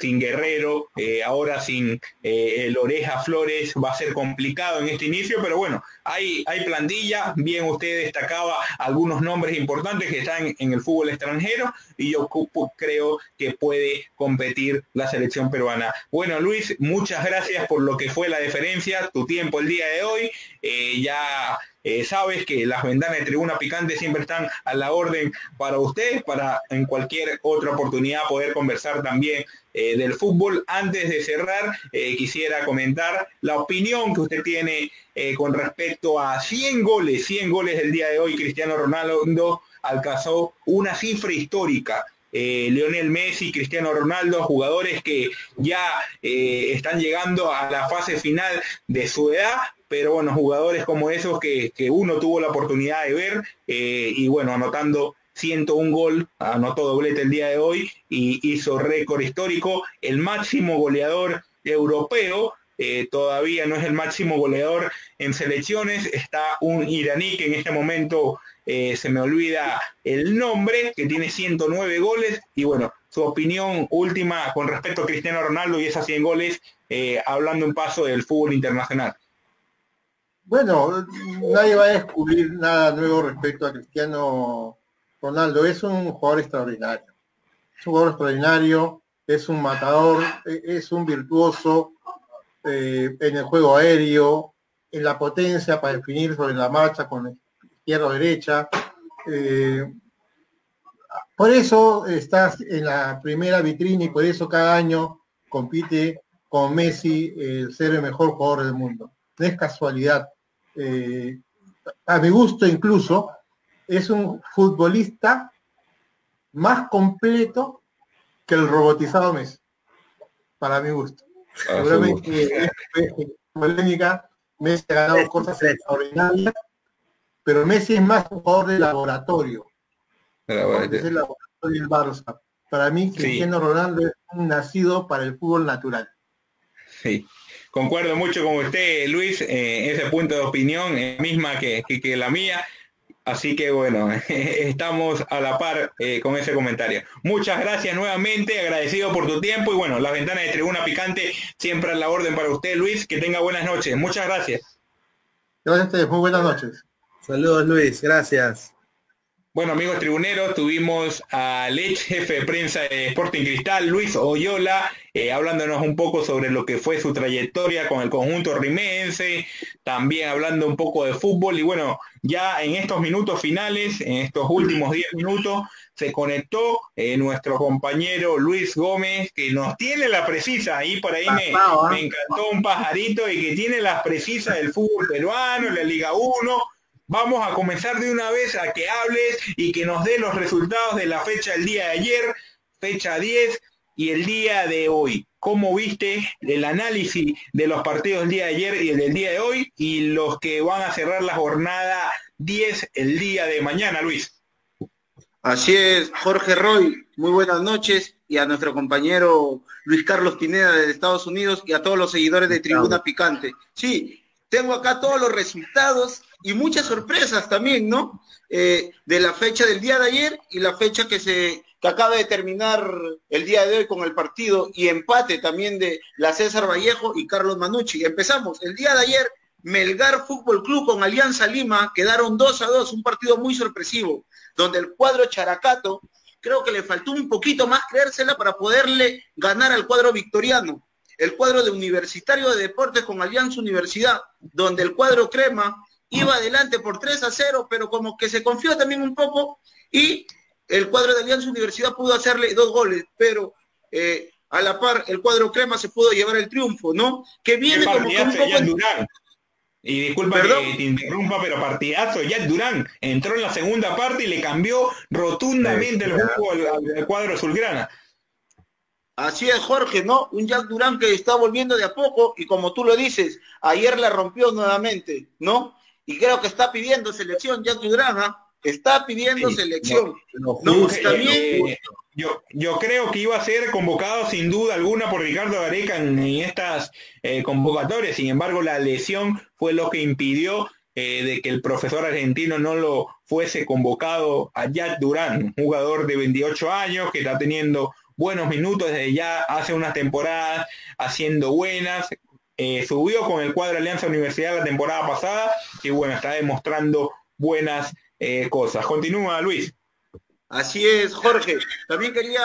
Speaker 1: sin Guerrero, eh, ahora sin eh, el Oreja Flores, va a ser complicado en este inicio, pero bueno, hay, hay plantilla, bien usted destacaba algunos nombres importantes que están en el fútbol extranjero y yo creo que puede competir la selección peruana. Bueno, Luis, muchas gracias por lo que fue la deferencia, tu tiempo el día de hoy, eh, ya eh, sabes que las ventanas de Tribuna Picante siempre están a la orden para usted, para en cualquier otra oportunidad poder conversar también eh, del fútbol. Antes de cerrar, quisiera comentar la opinión que usted tiene con respecto a 100 goles, 100 goles del día de hoy. Cristiano Ronaldo alcanzó una cifra histórica. Lionel Messi, Cristiano Ronaldo, jugadores que ya están llegando a la fase final de su edad, pero bueno, jugadores como esos que, uno tuvo la oportunidad de ver eh, y bueno, anotando 101 gol, anotó doblete el día de hoy y hizo récord histórico, el máximo goleador europeo, eh, todavía no es el máximo goleador en selecciones, está un iraní que en este momento eh, se me olvida el nombre, que tiene 109 goles y bueno, su opinión última con respecto a Cristiano Ronaldo y esas 100 goles, hablando un paso del fútbol internacional.
Speaker 5: Bueno, nadie va a descubrir nada nuevo respecto a Cristiano Ronaldo. Es un jugador extraordinario. es un jugador extraordinario, es un matador, e, es un virtuoso eh, en el juego aéreo, en la potencia para definir sobre la marcha con izquierda o derecha. Eh, por eso estás en la primera vitrina y por eso cada año compite con Messi el ser el mejor jugador del mundo. No es casualidad. Eh, a mi gusto incluso, es un futbolista más completo que el robotizado Messi, para mi gusto. Seguramente es polémica, Messi ha ganado cosas extraordinarias, pero Messi es más un jugador de laboratorio. Es el laboratorio del Barça. Para mí, Cristiano Ronaldo es un nacido para el fútbol natural.
Speaker 1: Sí, concuerdo mucho con usted, Luis, eh, ese punto de opinión es misma que, que, la mía. Así que bueno, estamos a la par eh, con ese comentario. Muchas gracias nuevamente, agradecido por tu tiempo y bueno, la ventana de Tribuna Picante siempre a la orden para usted, Luis. Que tenga buenas noches. Muchas gracias.
Speaker 5: Gracias a ustedes, muy buenas noches.
Speaker 2: Saludos Luis, gracias.
Speaker 1: Bueno, amigos tribuneros, tuvimos al ex jefe de prensa de Sporting Cristal, Luis Oyola, eh, hablándonos un poco sobre lo que fue su trayectoria con el conjunto rimense, también hablando un poco de fútbol y bueno, ya en estos minutos finales, en estos últimos 10 minutos, se conectó eh, nuestro compañero Luis Gómez, que nos tiene la precisa, ahí por ahí me, me encantó un pajarito y que tiene las precisas del fútbol peruano, la Liga 1 Vamos a comenzar de una vez a que hables y que nos dé los resultados de la fecha del día de ayer, fecha 10 y el día de hoy. ¿Cómo viste el análisis de los partidos del día de ayer y el del día de hoy y los que van a cerrar la jornada 10 el día de mañana, Luis?
Speaker 6: Así es, Jorge Roy, muy buenas noches y a nuestro compañero Luis Carlos Pineda de Estados Unidos y a todos los seguidores de Tribuna Picante. Sí, tengo acá todos los resultados y muchas sorpresas también, ¿no? Eh, de la fecha del día de ayer y la fecha que se que acaba de terminar el día de hoy con el partido y empate también de la César Vallejo y Carlos Manucci. Empezamos. El día de ayer, Melgar Fútbol Club con Alianza Lima quedaron 2 a 2, un partido muy sorpresivo, donde el cuadro Characato creo que le faltó un poquito más creérsela para poderle ganar al cuadro victoriano. El cuadro de Universitario de Deportes con Alianza Universidad, donde el cuadro Crema iba adelante por 3 a 0, pero como que se confió también un poco y el cuadro de Alianza Universidad pudo hacerle dos goles, pero eh, a la par el cuadro crema se pudo llevar el triunfo, ¿no? Que viene como que un poco...
Speaker 1: Durán. Y disculpa que te interrumpa, pero partidazo, ya Durán entró en la segunda parte y le cambió rotundamente el juego al, cuadro azulgrana.
Speaker 6: Así es, Jorge, ¿no? Un Jack Durán que está volviendo de a poco y como tú lo dices, ayer la rompió nuevamente, ¿no? Y creo que está pidiendo selección ya Drama, está pidiendo selección.
Speaker 1: yo, yo creo que iba a ser convocado sin duda alguna por Ricardo Gareca en, estas eh, convocatorias, sin embargo la lesión fue lo que impidió eh, de que el profesor argentino no lo fuese convocado a Jack Durán, un jugador de 28 años que está teniendo buenos minutos desde ya hace unas temporadas, haciendo buenas, eh, subió con el cuadro Alianza Universidad la temporada pasada y bueno, está demostrando buenas eh, cosas. Continúa Luis.
Speaker 6: Así es, Jorge. También quería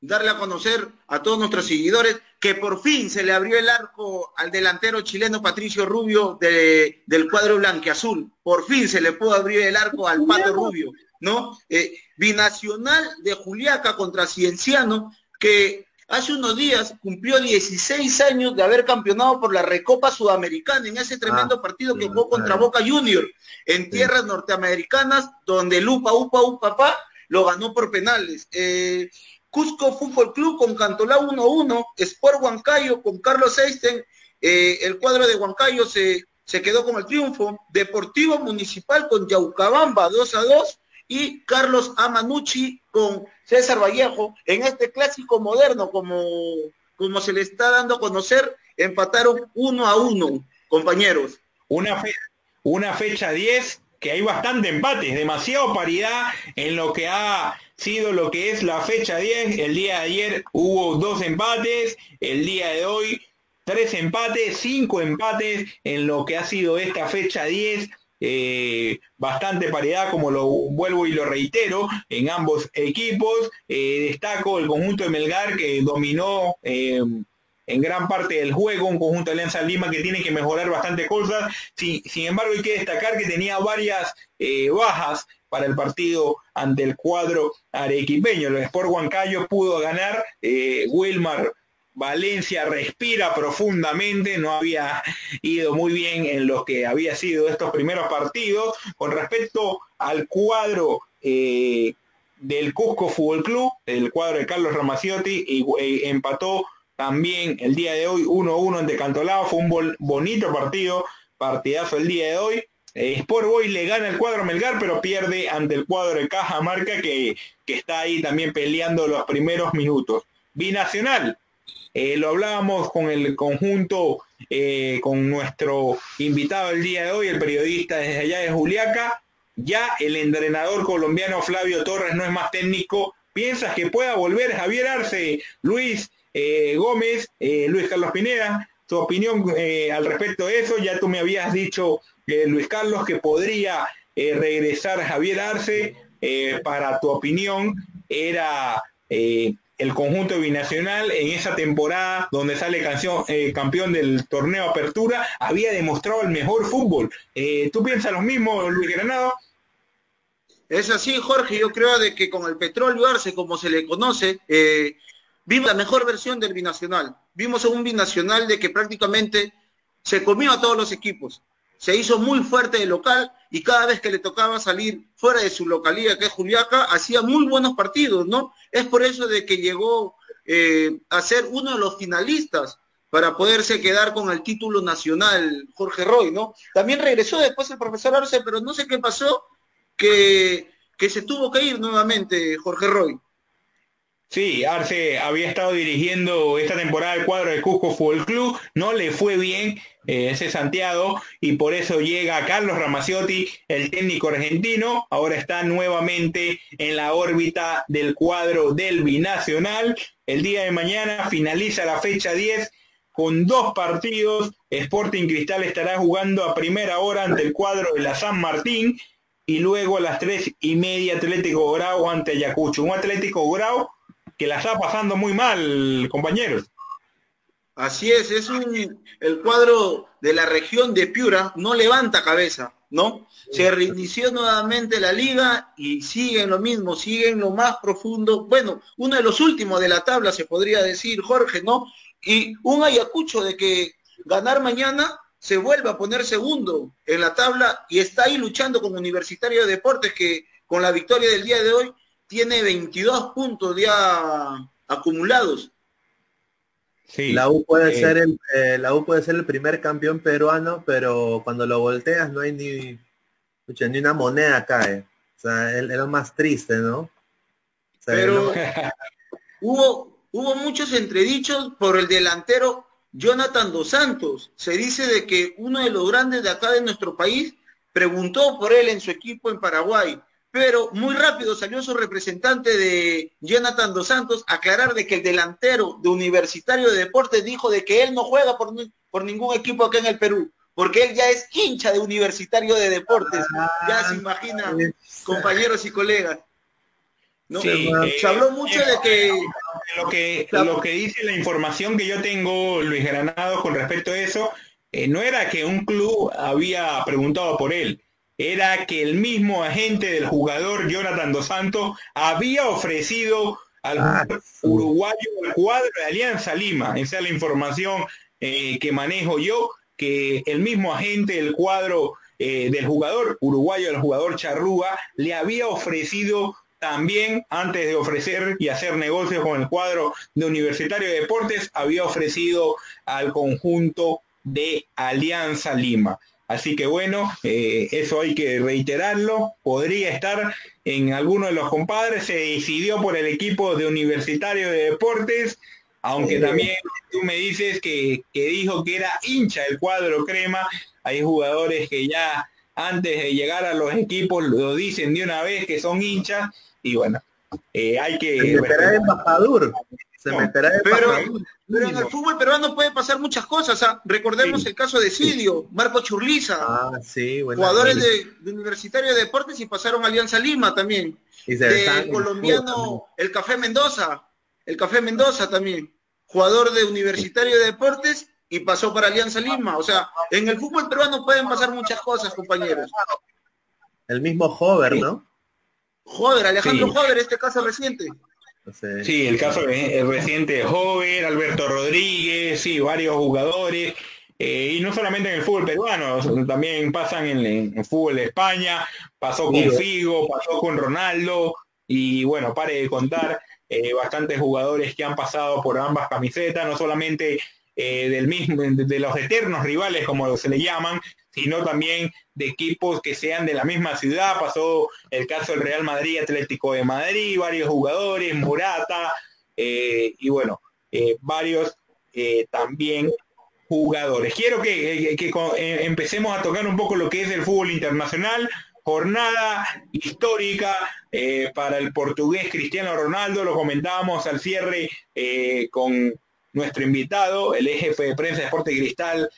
Speaker 6: darle a conocer a todos nuestros seguidores que por fin se le abrió el arco al delantero chileno Patricio Rubio del cuadro blanqueazul. Por fin se le pudo abrir el arco al Pato Rubio, ¿no? Eh, binacional de Juliaca contra Cienciano, que hace unos días cumplió 16 años de haber campeonado por la Recopa Sudamericana en ese tremendo ah, partido que jugó contra Boca Junior en tierras norteamericanas, donde Lupa, Upa, Upa, Pa, lo ganó por penales. Eh, Cusco Fútbol Club con Cantolá 1-1, Sport Huancayo con Carlos Eisten, eh, el cuadro de Huancayo se, se quedó con el triunfo, Deportivo Municipal con Yaucabamba 2 2 y Carlos Amanucci con César Vallejo en este clásico moderno, como, como se le está dando a conocer, empataron uno a uno, compañeros.
Speaker 1: Una, una fecha 10 que hay bastante empate, demasiado paridad en lo que ha sido lo que es la fecha 10. El día de ayer hubo dos empates, el día de hoy tres empates, cinco empates en lo que ha sido esta fecha 10 eh, bastante paridad, como lo vuelvo y lo reitero, en ambos equipos. Eh, destaco el conjunto de Melgar que dominó en gran parte del juego, un conjunto de Alianza Lima que tiene que mejorar bastante cosas. sin embargo, hay que destacar que tenía varias bajas para el partido ante el cuadro arequipeño. El Sport Huancayo pudo ganar, Wilmar Valencia respira profundamente, no había ido muy bien en lo que había sido estos primeros partidos. Con respecto al cuadro eh, del Cusco Fútbol Club, el cuadro de Carlos Ramaciotti, y, eh, empató también el día de hoy 1-1 ante Cantolao, fue un bonito partido, partidazo el día de hoy. Eh, Sport Boy le gana el cuadro Melgar, pero pierde ante el cuadro de Cajamarca que, que está ahí también peleando los primeros minutos. Binacional, eh, lo hablábamos con el conjunto, eh, con nuestro invitado el día de hoy, el periodista desde allá de Juliaca. Ya el entrenador colombiano Flavio Torres no es más técnico. ¿Piensas que pueda volver Javier Arce, Luis eh, Gómez, Luis Carlos Pineda? Tu opinión al respecto de eso, ya tú me habías dicho, Luis Carlos, que podría regresar Javier Arce. para tu opinión, era el conjunto binacional en esa temporada donde sale eh, campeón del torneo Apertura, había demostrado el mejor fútbol. Eh, ¿Tú piensas lo mismo, Luis Granado?
Speaker 6: Es así, Jorge, yo creo de que con el petróleo Arce, como se le conoce, eh, vimos la mejor versión del binacional. Vimos un binacional de que prácticamente se comió a todos los equipos se hizo muy fuerte de local y cada vez que le tocaba salir fuera de su localidad, que es Juliaca, hacía muy buenos partidos, ¿no? Es por eso de que llegó eh, a ser uno de los finalistas para poderse quedar con el título nacional, Jorge Roy, ¿no? También regresó después el profesor Arce, pero no sé qué pasó, que, que se tuvo que ir nuevamente Jorge Roy.
Speaker 1: Sí, Arce había estado dirigiendo esta temporada el cuadro de Cusco Fútbol Club, no le fue bien eh, ese Santiago y por eso llega Carlos Ramaciotti, el técnico argentino, ahora está nuevamente en la órbita del cuadro del binacional. El día de mañana finaliza la fecha 10 con dos partidos. Sporting Cristal estará jugando a primera hora ante el cuadro de la San Martín y luego a las tres y media Atlético Grau ante Ayacucho. Un Atlético Grau que la está pasando muy mal, compañeros.
Speaker 6: Así es, es un, el cuadro de la región de Piura, no levanta cabeza, ¿no? Se reinició nuevamente la liga y siguen lo mismo, siguen lo más profundo, bueno, uno de los últimos de la tabla se podría decir, Jorge, ¿no? Y un Ayacucho de que ganar mañana se vuelve a poner segundo en la tabla y está ahí luchando con Universitario de Deportes que con la victoria del día de hoy tiene 22 puntos ya acumulados.
Speaker 2: Sí, la U puede eh, ser el eh, la U puede ser el primer campeón peruano, pero cuando lo volteas no hay ni ni una moneda cae. O sea, es, lo más triste, ¿no?
Speaker 6: pero hubo hubo muchos entredichos por el delantero Jonathan Dos Santos. Se dice de que uno de los grandes de acá de nuestro país preguntó por él en su equipo en Paraguay pero muy rápido salió su representante de Jonathan Dos Santos a aclarar de que el delantero de Universitario de Deportes dijo de que él no juega por, por ningún equipo acá en el Perú, porque él ya es hincha de Universitario de Deportes, ya se imagina, compañeros y colegas.
Speaker 1: ¿no? se habló mucho de que... Lo, que... lo que dice la información que yo tengo, Luis Granado, con respecto a eso, eh, no era que un club había preguntado por él, era que el mismo agente del jugador Jonathan Dos Santos había ofrecido al ah, uruguayo el cuadro de Alianza Lima. Esa es la información eh, que manejo yo, que el mismo agente del cuadro eh, del jugador uruguayo, el jugador Charrúa, le había ofrecido también, antes de ofrecer y hacer negocios con el cuadro de Universitario de Deportes, había ofrecido al conjunto de Alianza Lima. Así que bueno, eh, eso hay que reiterarlo. Podría estar en alguno de los compadres. Se decidió por el equipo de Universitario de Deportes, aunque también tú me dices que, dijo que era hincha el cuadro crema. Hay jugadores que ya antes de llegar a los equipos lo dicen de una vez que son hinchas y bueno, eh, hay que...
Speaker 2: Será embajador, Se meterá de
Speaker 6: Pero, en el fútbol peruano puede pasar muchas cosas. Recordemos
Speaker 2: Sí.
Speaker 6: el caso de Sidio, Marco Churliza,
Speaker 2: Ah, sí,
Speaker 6: jugadores de, de Universitario de Deportes y pasaron a Alianza Lima también.
Speaker 2: Y se
Speaker 6: De colombiano,
Speaker 2: fútbol
Speaker 6: el Café Mendoza, el Café Mendoza también, jugador de Universitario de Deportes y pasó para Alianza Lima. O sea, en el fútbol peruano pueden pasar muchas cosas, compañeros.
Speaker 2: El mismo Hover, ¿no?
Speaker 6: Joder, Alejandro
Speaker 1: Sí.
Speaker 6: Joder, este caso reciente.
Speaker 1: Sí, el caso el reciente de Hover, Alberto Rodríguez, sí, varios jugadores. eh, y no solamente en el fútbol peruano, también pasan en, en el fútbol de España, pasó con
Speaker 2: Figo.
Speaker 1: Pasó con Ronaldo, y bueno, pare de contar, eh, bastantes jugadores que han pasado por ambas camisetas, no solamente eh, del mismo, de, de los eternos rivales, como se le llaman, sino también de equipos que sean de la misma ciudad. Pasó el caso del Real Madrid, Atlético de Madrid, varios jugadores, Morata, eh, y bueno, eh, varios eh, también jugadores. Quiero que, que- empecemos a tocar un poco lo que es el fútbol internacional. Jornada histórica para el portugués Cristiano Ronaldo, lo comentábamos al cierre con nuestro invitado, el jefe de prensa de Deporte Cristal,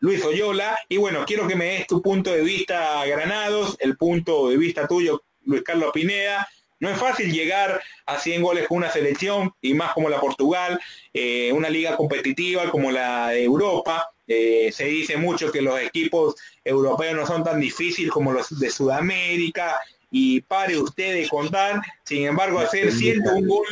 Speaker 1: Luis Oyola. Y bueno, quiero que me des tu punto de vista, Granados, el punto de vista tuyo, Luis Carlos Pineda. No es fácil llegar a 100 goles con una selección, y más como la Portugal, eh, una liga competitiva como la de Europa. Eh, se dice mucho que los equipos europeos no son tan difíciles como los de Sudamérica, y pare usted de contar, sin embargo, hacer 101 gol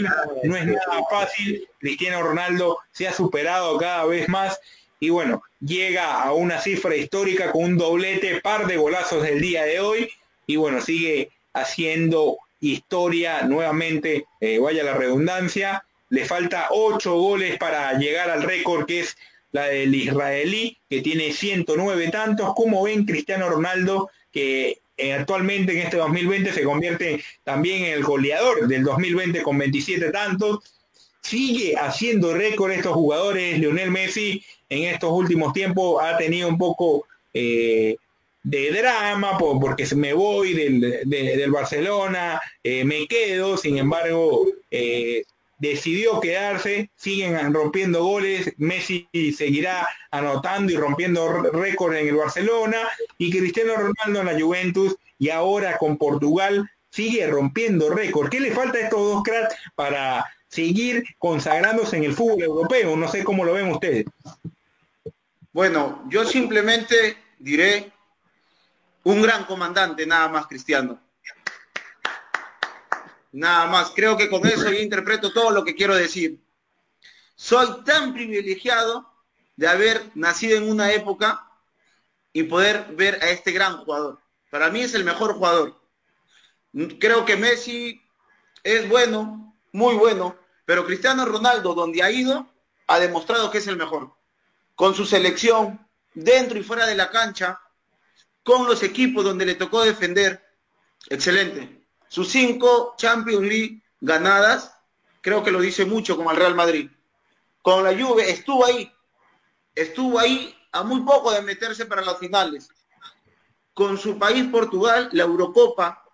Speaker 1: no es nada fácil. Cristiano Ronaldo se ha superado cada vez más y bueno, llega a una cifra histórica con un doblete, par de golazos del día de hoy. Y bueno, sigue haciendo historia nuevamente, eh, vaya la redundancia, le falta ocho goles para llegar al récord que es la del israelí, que tiene 109 tantos, como ven Cristiano Ronaldo, que eh, actualmente en este 2020 se convierte también en el goleador del 2020 con 27 tantos, sigue haciendo récord estos jugadores, Lionel Messi en estos últimos tiempos ha tenido un poco eh, de drama por- porque me voy del, de- del Barcelona, eh, me quedo, sin embargo, eh, decidió quedarse, siguen rompiendo goles, Messi seguirá anotando y rompiendo récord en el Barcelona y Cristiano Ronaldo en la Juventus y ahora con Portugal sigue rompiendo récord. ¿Qué le falta a estos dos cracks para seguir consagrándose en el fútbol europeo? No sé cómo lo ven ustedes.
Speaker 6: Bueno, yo simplemente diré un gran comandante, nada más, Cristiano. Nada más. Creo que con eso yo interpreto todo lo que quiero decir. Soy tan privilegiado de haber nacido en una época y poder ver a este gran jugador. Para mí es el mejor jugador. Creo que Messi es bueno, muy bueno, pero Cristiano Ronaldo, donde ha ido, ha demostrado que es el mejor con su selección, dentro y fuera de la cancha, con los equipos donde le tocó defender. Excelente. Sus cinco Champions League ganadas, creo que lo dice mucho como el Real Madrid. Con la Juve estuvo ahí, estuvo ahí a muy poco de meterse para las finales. Con su país Portugal, la Eurocopa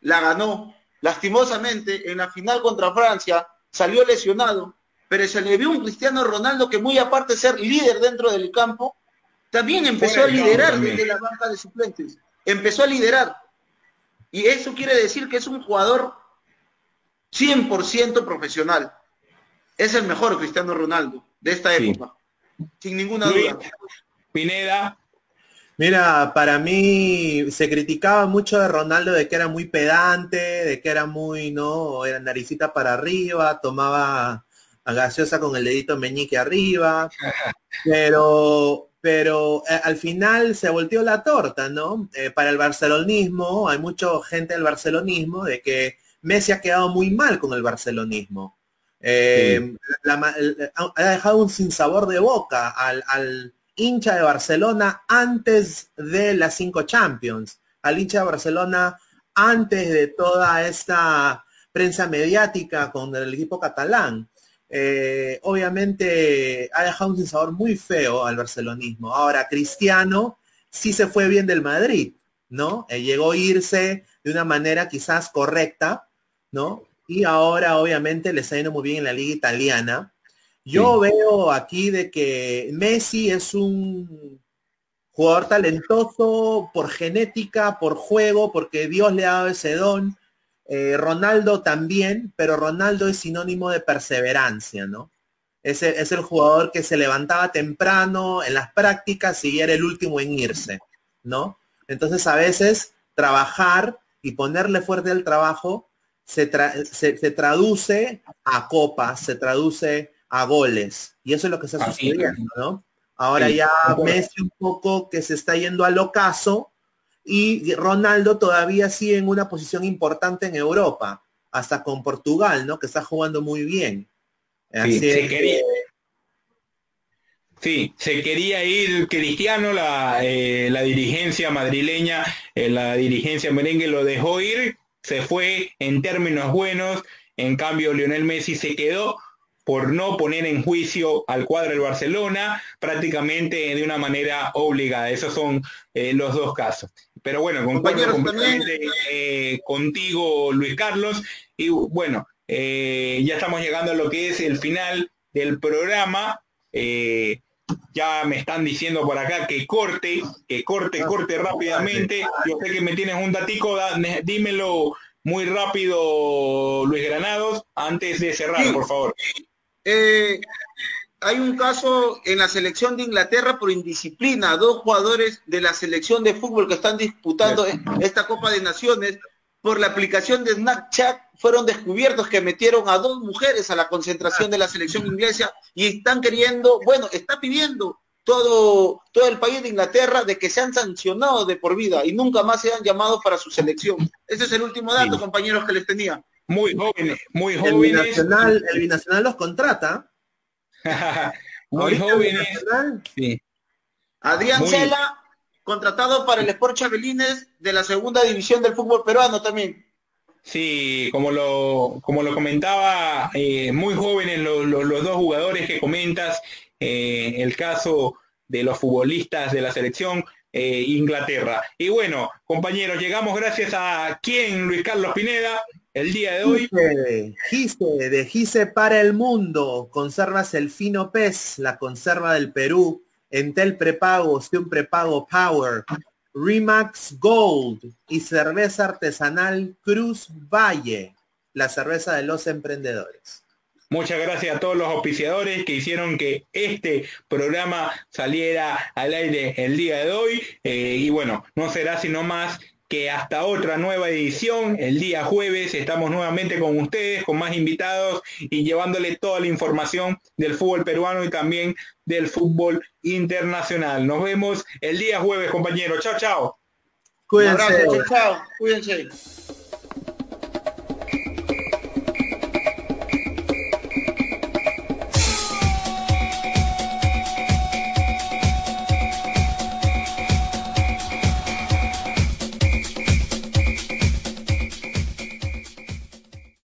Speaker 6: la ganó. Lastimosamente, en la final contra Francia, salió lesionado, pero se le vio un Cristiano Ronaldo que muy aparte de ser líder dentro del campo, también empezó a liderar desde la banca de suplentes. Empezó a liderar. Y eso quiere decir que es un jugador 100% profesional. Es el mejor Cristiano Ronaldo de esta
Speaker 1: Sí.
Speaker 6: época. Sin ninguna
Speaker 1: Luis,
Speaker 6: duda.
Speaker 1: Pineda,
Speaker 2: Mira, para mí se criticaba mucho de Ronaldo de que era muy pedante, de que era muy, ¿no? Era naricita para arriba, tomaba gaseosa con el dedito meñique arriba, pero, pero eh, al final se volteó la torta, ¿no? Eh, para el barcelonismo, hay mucha gente del barcelonismo de que Messi ha quedado muy mal con el barcelonismo. Eh, la ha dejado un sinsabor de boca al, al hincha de Barcelona antes de las cinco Champions, al hincha de Barcelona antes de toda esta prensa mediática con el equipo catalán. Eh, obviamente ha dejado un sinsabor muy feo al barcelonismo. Ahora, Cristiano sí se fue bien del Madrid, ¿no? Eh, llegó a irse de una manera quizás correcta, ¿no? y ahora obviamente le está yendo muy bien en la liga italiana. Yo veo aquí de que Messi es un jugador talentoso por genética, por juego, porque Dios le ha dado ese don. Eh, Ronaldo también, pero Ronaldo es sinónimo de perseverancia, ¿no? Es el, es el, jugador que se levantaba temprano en las prácticas y era el último en irse, ¿no? Entonces a veces trabajar y ponerle fuerte al trabajo se, se, traduce a copas, se traduce a goles. Y eso es lo que está sucediendo, ¿no? Ahora ya Messi un poco que se está yendo al ocaso y Ronaldo todavía sigue en una posición importante en Europa, hasta con Portugal, ¿no? Que está jugando muy bien.
Speaker 1: Sí, se, quería, sí, se quería ir Cristiano, la, eh, la dirigencia madrileña, eh, la dirigencia merengue lo dejó ir, se fue en términos buenos, en cambio Lionel Messi se quedó por no poner en juicio al cuadro del Barcelona prácticamente de una manera obligada. Esos son eh, los dos casos. Pero bueno, concuerdo completamente eh, contigo, Luis Carlos. Y bueno, eh, ya estamos llegando a lo que es el final del programa. ya me están diciendo por acá que corte, que corte, corte rápidamente. Yo sé que me tienes un datico, dímelo muy rápido, Luis Granados, antes de cerrar, por favor.
Speaker 6: Eh, hay un caso en la selección de Inglaterra por indisciplina, dos jugadores de la selección de fútbol que están disputando esta Copa de Naciones por la aplicación de Snapchat fueron descubiertos que metieron a dos mujeres a la concentración de la selección inglesa y están queriendo, bueno, está pidiendo todo, todo el país de Inglaterra de que sean sancionados de por vida y nunca más sean llamados para su selección. Ese es el último dato, compañeros, que les tenía
Speaker 1: muy jóvenes, muy jóvenes.
Speaker 2: El binacional, el binacional los contrata.
Speaker 1: muy jóvenes. Sí.
Speaker 6: Adrián Cela, contratado para el Sport Chabelines de la segunda división del fútbol peruano también.
Speaker 1: Sí, como lo, como lo comentaba, eh, muy jóvenes los dos jugadores que comentas, eh, el caso de los futbolistas de la selección eh, Inglaterra. Y bueno, compañeros, llegamos gracias a quién, Luis Carlos Pineda, el día de hoy.
Speaker 2: Gise, de Gise para el mundo. Conservas el fino pez, la conserva del Perú. Entel prepago, un prepago Power. Remax Gold y cerveza artesanal Cruz Valle, la cerveza de los emprendedores.
Speaker 1: Muchas gracias a todos los auspiciadores que hicieron que este programa saliera al aire el día de hoy. Eh, y bueno, no será sino más que hasta otra nueva edición, el día jueves, estamos nuevamente con ustedes, con más invitados y llevándole toda la información del fútbol peruano y también del fútbol internacional. Nos vemos el día jueves, compañeros. Chao, chao.
Speaker 6: Cuídense. Un abrazo, chao, Cuídense.